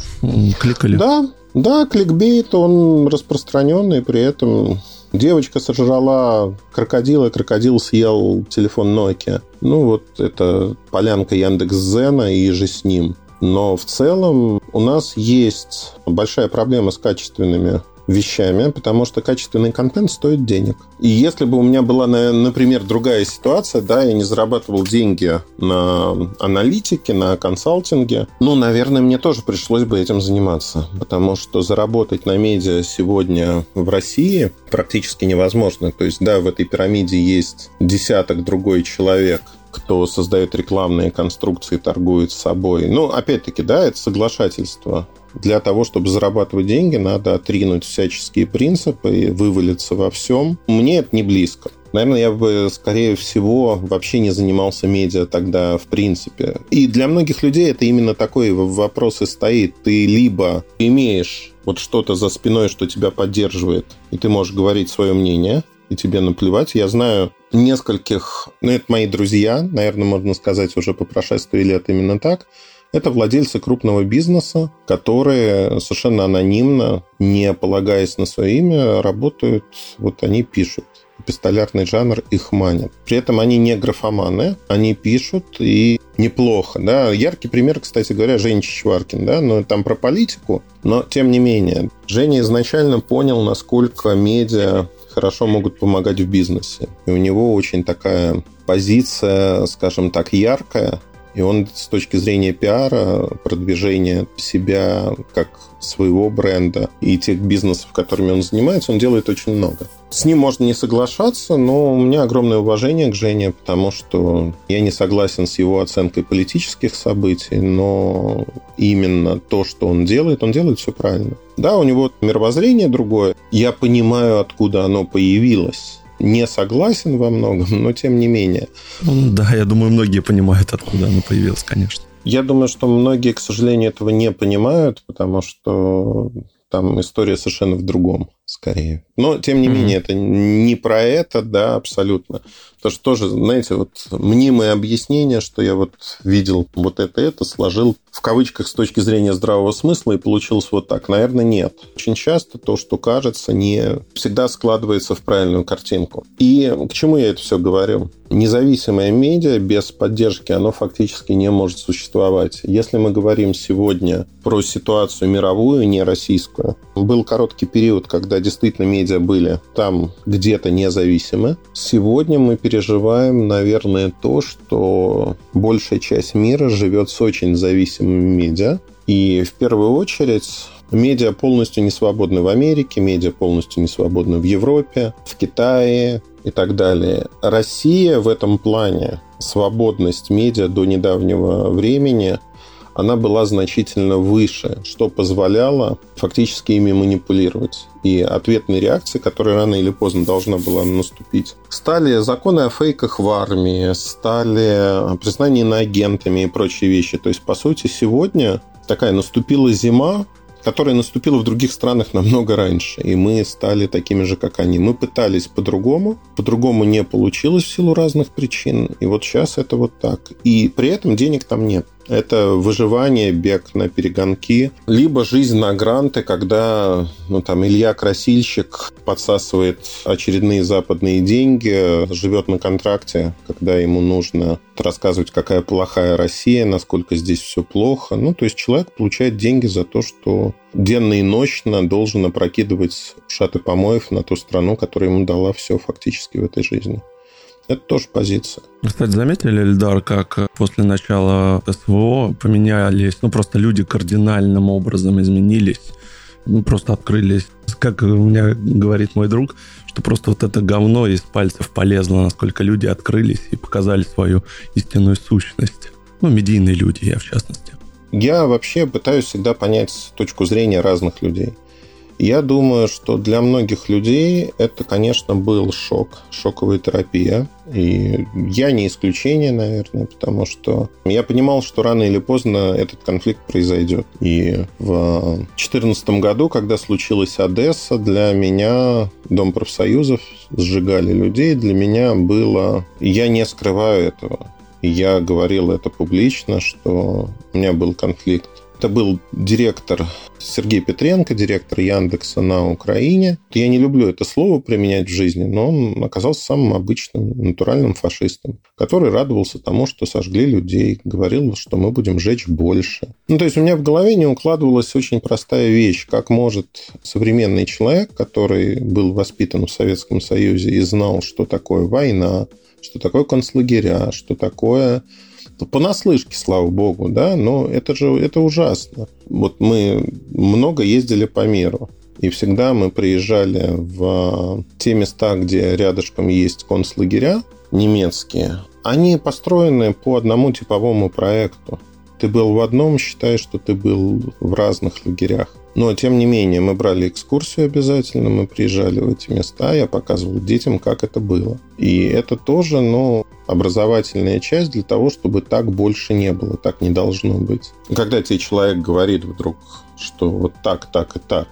Кликали. Да, да, кликбейт, он распространенный, при этом девочка сожрала крокодила, крокодил съел телефон Nokia. Ну, вот это полянка Яндекс.Зена и же с ним. Но в целом у нас есть большая проблема с качественными вещами, потому что качественный контент стоит денег. И если бы у меня была, например, другая ситуация, да, я не зарабатывал деньги на аналитике, на консалтинге, ну, наверное, мне тоже пришлось бы этим заниматься, потому что заработать на медиа сегодня в России практически невозможно. То есть, да, в этой пирамиде есть десяток другой человек, кто создает рекламные конструкции, торгует собой. Ну, опять-таки, да, это соглашательство. Для того, чтобы зарабатывать деньги, надо отринуть всяческие принципы и вывалиться во всем. Мне это не близко. Наверное, я бы, скорее всего, вообще не занимался медиа тогда в принципе. И для многих людей это именно такой вопрос и стоит. Ты либо имеешь вот что-то за спиной, что тебя поддерживает, и ты можешь говорить свое мнение, и тебе наплевать. Я знаю нескольких, ну, это мои друзья, наверное, можно сказать уже по прошествии лет именно так, Это владельцы крупного бизнеса, которые совершенно анонимно, не полагаясь на свое имя, работают, вот они пишут пистолярный жанр их манит. При этом они не графоманы, они пишут и неплохо. Да? Яркий пример, кстати говоря, Женя Чичваркин. Да? Но там про политику, но тем не менее. Женя изначально понял, насколько медиа хорошо могут помогать в бизнесе. И у него очень такая позиция, скажем так, яркая, и он с точки зрения пиара, продвижения себя как своего бренда и тех бизнесов, которыми он занимается, он делает очень много. С ним можно не соглашаться, но у меня огромное уважение к Жене, потому что я не согласен с его оценкой политических событий, но именно то, что он делает, он делает все правильно. Да, у него мировоззрение другое. Я понимаю, откуда оно появилось не согласен во многом, но тем не менее. Ну, да, я думаю, многие понимают, откуда оно появилось, конечно. Я думаю, что многие, к сожалению, этого не понимают, потому что там история совершенно в другом, скорее. Но, тем не mm-hmm. менее, это не про это, да, абсолютно. Потому что тоже, знаете, вот мнимое объяснение, что я вот видел вот это, это, сложил в кавычках с точки зрения здравого смысла и получилось вот так. Наверное, нет. Очень часто то, что кажется, не всегда складывается в правильную картинку. И к чему я это все говорю? Независимое медиа без поддержки, оно фактически не может существовать. Если мы говорим сегодня про ситуацию мировую, не российскую, был короткий период, когда действительно медиа были там где-то независимы. Сегодня мы переживаем, наверное, то, что большая часть мира живет с очень зависимыми медиа. И в первую очередь Медиа полностью не свободны в Америке, медиа полностью не свободны в Европе, в Китае, и так далее. Россия в этом плане, свободность медиа до недавнего времени, она была значительно выше, что позволяло фактически ими манипулировать. И ответной реакции, которая рано или поздно должна была наступить, стали законы о фейках в армии, стали признание на агентами и прочие вещи. То есть, по сути, сегодня такая наступила зима, которая наступила в других странах намного раньше, и мы стали такими же, как они. Мы пытались по-другому, по-другому не получилось в силу разных причин, и вот сейчас это вот так. И при этом денег там нет. Это выживание, бег на перегонки, либо жизнь на гранты, когда ну, там, Илья Красильщик подсасывает очередные западные деньги, живет на контракте, когда ему нужно рассказывать, какая плохая Россия, насколько здесь все плохо. Ну, то есть человек получает деньги за то, что денно и ночно должен опрокидывать шаты помоев на ту страну, которая ему дала все фактически в этой жизни. Это тоже позиция. Кстати, заметили, Эльдар, как после начала СВО поменялись, ну, просто люди кардинальным образом изменились, ну, просто открылись. Как у меня говорит мой друг, что просто вот это говно из пальцев полезло, насколько люди открылись и показали свою истинную сущность. Ну, медийные люди, я в частности. Я вообще пытаюсь всегда понять точку зрения разных людей – я думаю, что для многих людей это, конечно, был шок, шоковая терапия. И я не исключение, наверное, потому что я понимал, что рано или поздно этот конфликт произойдет. И в 2014 году, когда случилась Одесса, для меня Дом профсоюзов сжигали людей. Для меня было... Я не скрываю этого. Я говорил это публично, что у меня был конфликт это был директор Сергей Петренко, директор Яндекса на Украине. Я не люблю это слово применять в жизни, но он оказался самым обычным, натуральным фашистом, который радовался тому, что сожгли людей, говорил, что мы будем жечь больше. Ну, то есть у меня в голове не укладывалась очень простая вещь, как может современный человек, который был воспитан в Советском Союзе и знал, что такое война, что такое концлагеря, что такое понаслышке, слава богу, да, но это же это ужасно. Вот мы много ездили по миру. И всегда мы приезжали в те места, где рядышком есть концлагеря немецкие. Они построены по одному типовому проекту. Ты был в одном, считай, что ты был в разных лагерях. Но, тем не менее, мы брали экскурсию обязательно, мы приезжали в эти места, я показывал детям, как это было. И это тоже, ну, образовательная часть для того, чтобы так больше не было, так не должно быть. Когда тебе человек говорит вдруг, что вот так, так и так,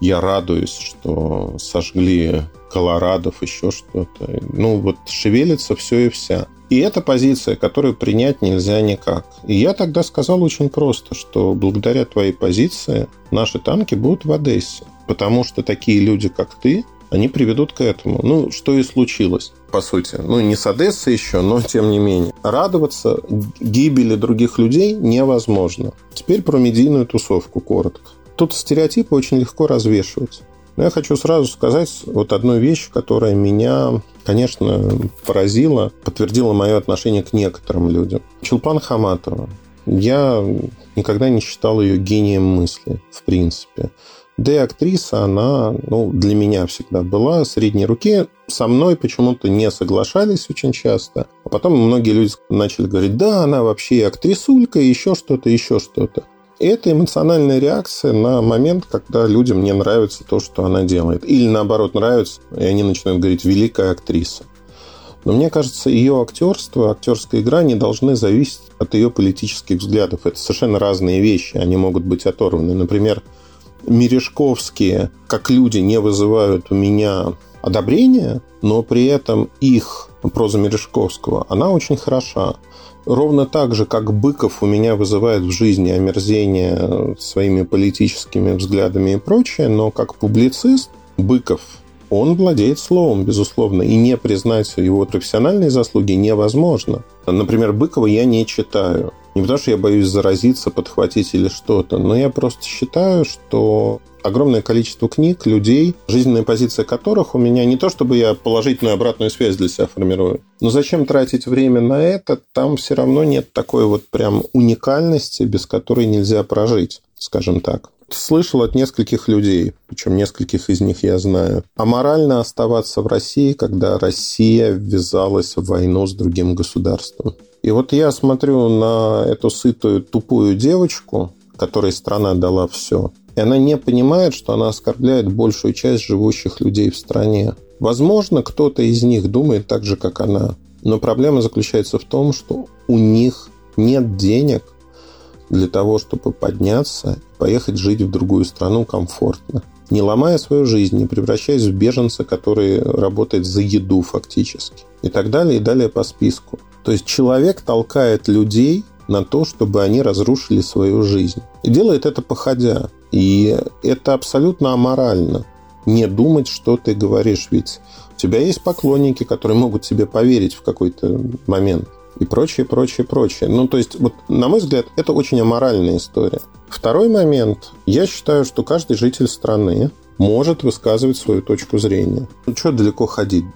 я радуюсь, что сожгли Колорадов, еще что-то. Ну, вот шевелится все и вся. И это позиция, которую принять нельзя никак. И я тогда сказал очень просто, что благодаря твоей позиции наши танки будут в Одессе. Потому что такие люди, как ты, они приведут к этому. Ну, что и случилось, по сути. Ну, не с Одессы еще, но тем не менее. Радоваться гибели других людей невозможно. Теперь про медийную тусовку коротко. Тут стереотипы очень легко развешивать. Но я хочу сразу сказать вот одну вещь, которая меня, конечно, поразила, подтвердила мое отношение к некоторым людям. Чулпан Хаматова. Я никогда не считал ее гением мысли, в принципе. Да и актриса, она ну, для меня всегда была средней руки. Со мной почему-то не соглашались очень часто. А потом многие люди начали говорить, да, она вообще и актрисулька, и еще что-то, еще что-то. Это эмоциональная реакция на момент, когда людям не нравится то, что она делает. Или наоборот нравится, и они начинают говорить «великая актриса». Но мне кажется, ее актерство, актерская игра не должны зависеть от ее политических взглядов. Это совершенно разные вещи, они могут быть оторваны. Например, Мережковские, как люди, не вызывают у меня одобрения, но при этом их проза Мережковского, она очень хороша. Ровно так же, как Быков у меня вызывает в жизни омерзение своими политическими взглядами и прочее, но как публицист Быков, он владеет словом, безусловно, и не признать его профессиональные заслуги невозможно. Например, Быкова я не читаю. Не потому, что я боюсь заразиться, подхватить или что-то, но я просто считаю, что огромное количество книг, людей, жизненная позиция которых у меня не то, чтобы я положительную обратную связь для себя формирую, но зачем тратить время на это, там все равно нет такой вот прям уникальности, без которой нельзя прожить, скажем так. Слышал от нескольких людей, причем нескольких из них я знаю, а морально оставаться в России, когда Россия ввязалась в войну с другим государством. И вот я смотрю на эту сытую, тупую девочку, которой страна дала все, и она не понимает, что она оскорбляет большую часть живущих людей в стране. Возможно, кто-то из них думает так же, как она. Но проблема заключается в том, что у них нет денег для того, чтобы подняться и поехать жить в другую страну комфортно. Не ломая свою жизнь, не превращаясь в беженца, который работает за еду фактически. И так далее, и далее по списку. То есть человек толкает людей на то, чтобы они разрушили свою жизнь. И делает это походя. И это абсолютно аморально. Не думать, что ты говоришь, ведь у тебя есть поклонники, которые могут тебе поверить в какой-то момент. И прочее, прочее, прочее. Ну, то есть, вот, на мой взгляд, это очень аморальная история. Второй момент. Я считаю, что каждый житель страны может высказывать свою точку зрения. Ну, что далеко ходить?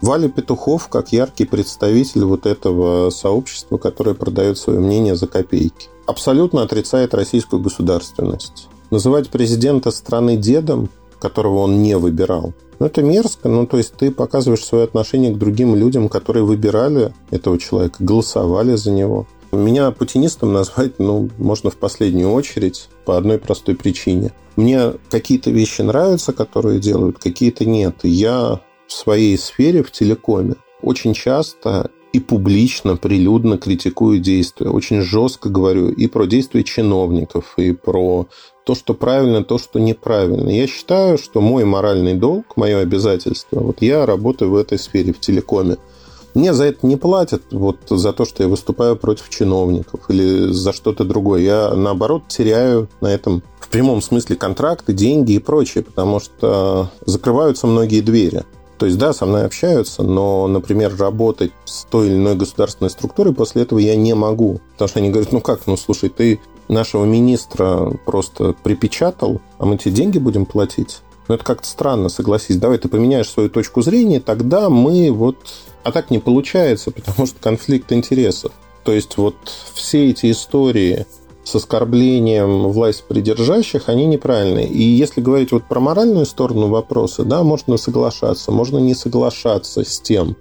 Валя Петухов как яркий представитель вот этого сообщества, которое продает свое мнение за копейки. Абсолютно отрицает российскую государственность. Называть президента страны дедом, которого он не выбирал, ну, это мерзко. Ну, то есть ты показываешь свое отношение к другим людям, которые выбирали этого человека, голосовали за него. Меня путинистом назвать, ну, можно в последнюю очередь по одной простой причине. Мне какие-то вещи нравятся, которые делают, какие-то нет. я в своей сфере, в телекоме, очень часто и публично, прилюдно критикую действия. Очень жестко говорю и про действия чиновников, и про то, что правильно, то, что неправильно. Я считаю, что мой моральный долг, мое обязательство, вот я работаю в этой сфере, в телекоме. Мне за это не платят, вот за то, что я выступаю против чиновников или за что-то другое. Я, наоборот, теряю на этом в прямом смысле контракты, деньги и прочее, потому что закрываются многие двери. То есть, да, со мной общаются, но, например, работать с той или иной государственной структурой после этого я не могу. Потому что они говорят, ну как, ну слушай, ты нашего министра просто припечатал, а мы тебе деньги будем платить? Ну, это как-то странно, согласись. Давай ты поменяешь свою точку зрения, тогда мы вот... А так не получается, потому что конфликт интересов. То есть вот все эти истории с оскорблением власть придержащих, они неправильные. И если говорить вот про моральную сторону вопроса, да, можно соглашаться, можно не соглашаться с тем,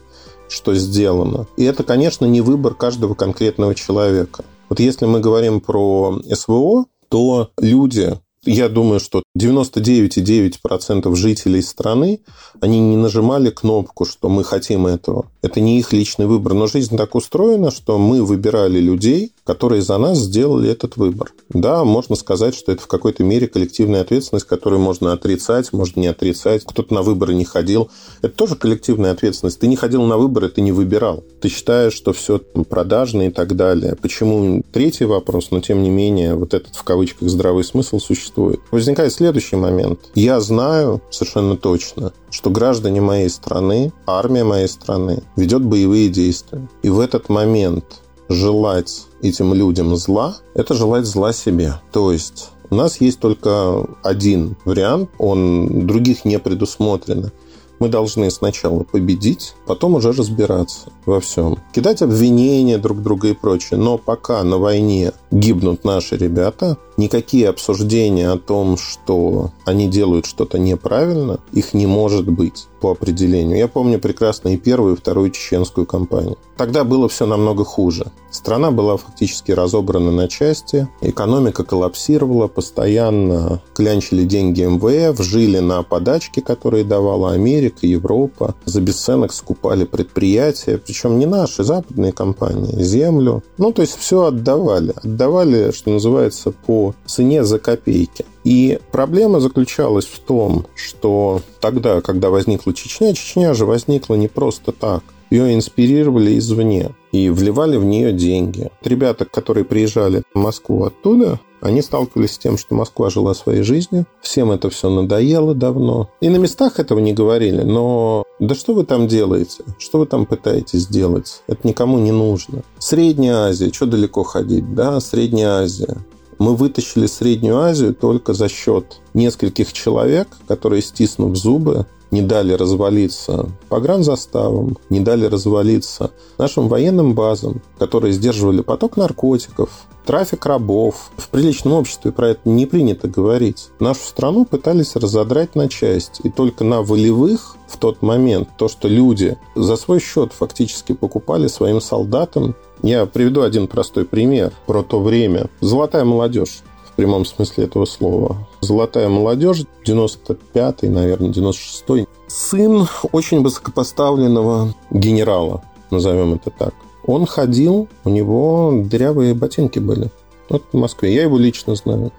что сделано. И это, конечно, не выбор каждого конкретного человека. Вот если мы говорим про СВО, то люди, я думаю, что 99,9% жителей страны, они не нажимали кнопку, что мы хотим этого. Это не их личный выбор. Но жизнь так устроена, что мы выбирали людей, которые за нас сделали этот выбор. Да, можно сказать, что это в какой-то мере коллективная ответственность, которую можно отрицать, можно не отрицать. Кто-то на выборы не ходил. Это тоже коллективная ответственность. Ты не ходил на выборы, ты не выбирал. Ты считаешь, что все продажно и так далее. Почему? Третий вопрос, но тем не менее, вот этот в кавычках здравый смысл существует. Возникает следующий момент. Я знаю совершенно точно, что граждане моей страны, армия моей страны ведет боевые действия. И в этот момент желать этим людям зла – это желать зла себе. То есть у нас есть только один вариант, он других не предусмотрено. Мы должны сначала победить, потом уже разбираться во всем. Кидать обвинения друг друга и прочее. Но пока на войне гибнут наши ребята, никакие обсуждения о том, что они делают что-то неправильно, их не может быть по определению. Я помню прекрасно и первую, и вторую чеченскую кампанию. Тогда было все намного хуже. Страна была фактически разобрана на части, экономика коллапсировала, постоянно клянчили деньги МВФ, жили на подачки, которые давала Америка, Европа, за бесценок скупали предприятия, причем не наши, западные компании, землю. Ну, то есть все отдавали. Отдавали, что называется, по цене за копейки. И проблема заключалась в том, что тогда, когда возникла Чечня, Чечня же возникла не просто так. Ее инспирировали извне и вливали в нее деньги. Ребята, которые приезжали в Москву оттуда, они сталкивались с тем, что Москва жила своей жизнью, всем это все надоело давно. И на местах этого не говорили, но да что вы там делаете? Что вы там пытаетесь сделать? Это никому не нужно. Средняя Азия, что далеко ходить, да? Средняя Азия. Мы вытащили Среднюю Азию только за счет нескольких человек, которые, стиснув зубы, не дали развалиться погранзаставам, не дали развалиться нашим военным базам, которые сдерживали поток наркотиков, трафик рабов. В приличном обществе про это не принято говорить. Нашу страну пытались разодрать на части. И только на волевых в тот момент то, что люди за свой счет фактически покупали своим солдатам. Я приведу один простой пример про то время. Золотая молодежь в прямом смысле этого слова. Золотая молодежь, 95-й, наверное, 96-й. Сын очень высокопоставленного генерала, назовем это так. Он ходил, у него дырявые ботинки были. Вот в Москве. Я его лично знаю.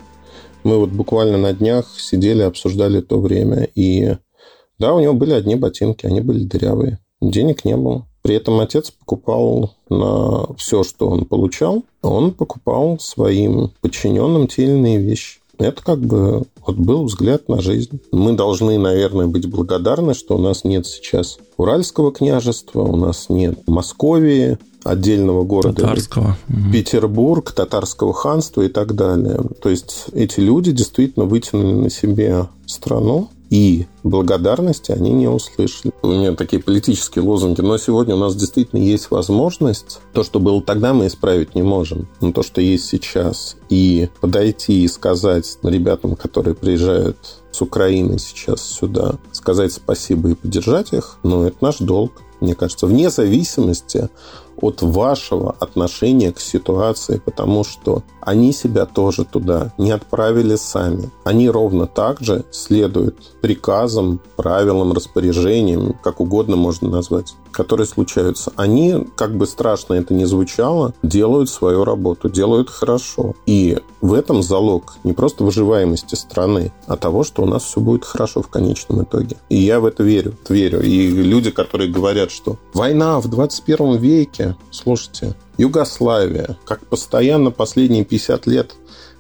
Мы вот буквально на днях сидели, обсуждали то время. И да, у него были одни ботинки, они были дырявые. Денег не было. При этом отец покупал на все, что он получал, он покупал своим подчиненным те или иные вещи. Это как бы вот был взгляд на жизнь. Мы должны, наверное, быть благодарны, что у нас нет сейчас Уральского княжества, у нас нет Московии, отдельного города. Татарского. Петербург, татарского ханства и так далее. То есть эти люди действительно вытянули на себе страну, и благодарности они не услышали. У меня такие политические лозунги, но сегодня у нас действительно есть возможность. То, что было тогда, мы исправить не можем. Но то, что есть сейчас, и подойти и сказать ребятам, которые приезжают с Украины сейчас сюда, сказать спасибо и поддержать их, ну, это наш долг, мне кажется, вне зависимости от вашего отношения к ситуации, потому что они себя тоже туда не отправили сами. Они ровно так же следуют приказам, правилам, распоряжениям, как угодно можно назвать, которые случаются. Они, как бы страшно это ни звучало, делают свою работу, делают хорошо. И в этом залог не просто выживаемости страны, а того, что у нас все будет хорошо в конечном итоге. И я в это верю, верю. И люди, которые говорят, что война в 21 веке, слушайте, Югославия, как постоянно последние 50 лет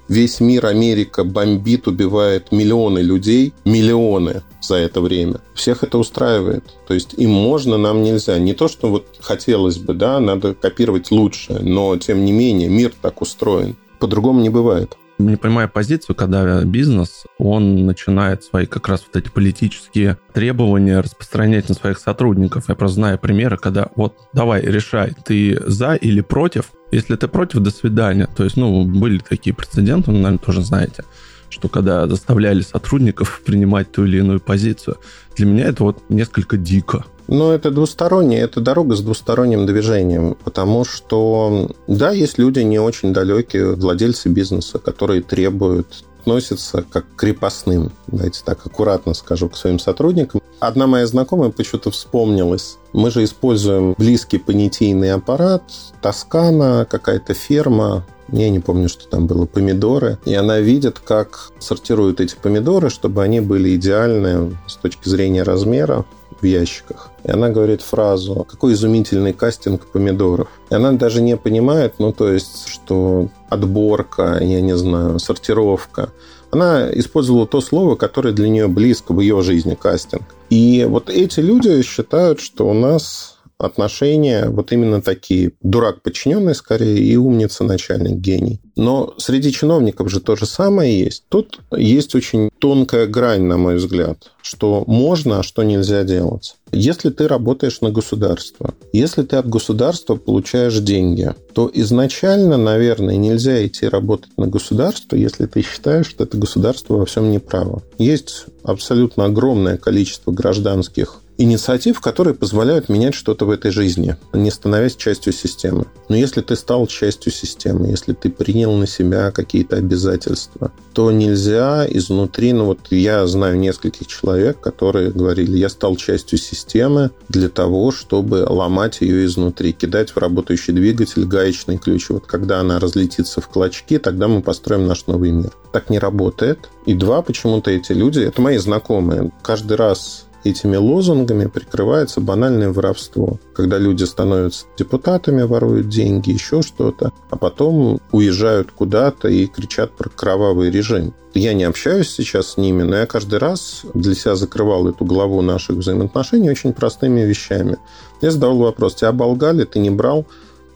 весь мир, Америка бомбит, убивает миллионы людей, миллионы за это время. Всех это устраивает. То есть им можно, нам нельзя. Не то, что вот хотелось бы, да, надо копировать лучше, но тем не менее мир так устроен. По-другому не бывает не понимаю позицию, когда бизнес, он начинает свои как раз вот эти политические требования распространять на своих сотрудников. Я просто знаю примеры, когда вот давай, решай, ты за или против. Если ты против, до свидания. То есть, ну, были такие прецеденты, вы, наверное, тоже знаете, что когда заставляли сотрудников принимать ту или иную позицию, для меня это вот несколько дико. Ну, это двустороннее, это дорога с двусторонним движением, потому что, да, есть люди не очень далекие, владельцы бизнеса, которые требуют относятся как к крепостным, давайте так аккуратно скажу, к своим сотрудникам. Одна моя знакомая почему-то вспомнилась. Мы же используем близкий понятийный аппарат, Тоскана, какая-то ферма, я не помню, что там было, помидоры. И она видит, как сортируют эти помидоры, чтобы они были идеальны с точки зрения размера ящиках. И она говорит фразу «Какой изумительный кастинг помидоров». И она даже не понимает, ну, то есть, что отборка, я не знаю, сортировка, она использовала то слово, которое для нее близко в ее жизни, кастинг. И вот эти люди считают, что у нас отношения вот именно такие. Дурак подчиненный скорее и умница начальник гений. Но среди чиновников же то же самое есть. Тут есть очень тонкая грань, на мой взгляд, что можно, а что нельзя делать. Если ты работаешь на государство, если ты от государства получаешь деньги, то изначально, наверное, нельзя идти работать на государство, если ты считаешь, что это государство во всем неправо. Есть абсолютно огромное количество гражданских инициатив, которые позволяют менять что-то в этой жизни, не становясь частью системы. Но если ты стал частью системы, если ты принял на себя какие-то обязательства, то нельзя изнутри, ну вот я знаю нескольких человек, которые говорили, я стал частью системы для того, чтобы ломать ее изнутри, кидать в работающий двигатель гаечный ключ. Вот когда она разлетится в клочки, тогда мы построим наш новый мир. Так не работает. И два, почему-то эти люди, это мои знакомые, каждый раз этими лозунгами прикрывается банальное воровство. Когда люди становятся депутатами, воруют деньги, еще что-то, а потом уезжают куда-то и кричат про кровавый режим. Я не общаюсь сейчас с ними, но я каждый раз для себя закрывал эту главу наших взаимоотношений очень простыми вещами. Я задавал вопрос, тебя оболгали, ты не брал?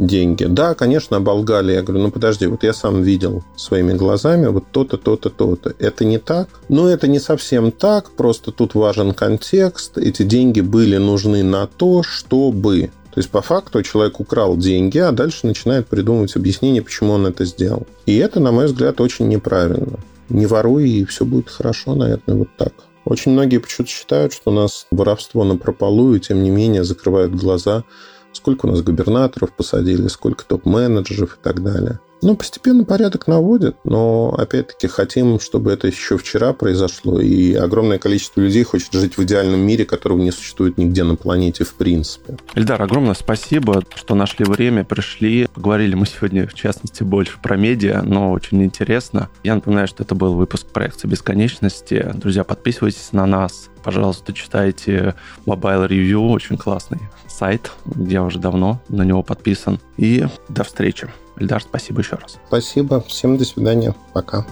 Деньги. Да, конечно, оболгали. Я говорю, ну подожди, вот я сам видел своими глазами вот то-то, то-то, то-то. Это не так? Ну, это не совсем так, просто тут важен контекст. Эти деньги были нужны на то, чтобы... То есть, по факту, человек украл деньги, а дальше начинает придумывать объяснение, почему он это сделал. И это, на мой взгляд, очень неправильно. Не воруй, и все будет хорошо, наверное, вот так. Очень многие почему-то считают, что у нас воровство на прополу, и тем не менее закрывают глаза сколько у нас губернаторов посадили, сколько топ-менеджеров и так далее. Ну, постепенно порядок наводят, но, опять-таки, хотим, чтобы это еще вчера произошло, и огромное количество людей хочет жить в идеальном мире, которого не существует нигде на планете в принципе. Эльдар, огромное спасибо, что нашли время, пришли. Поговорили мы сегодня, в частности, больше про медиа, но очень интересно. Я напоминаю, что это был выпуск проекта «Бесконечности». Друзья, подписывайтесь на нас, пожалуйста, читайте Mobile Review, очень классный сайт, я уже давно на него подписан. И до встречи. Эльдар, спасибо еще раз. Спасибо. Всем до свидания. Пока.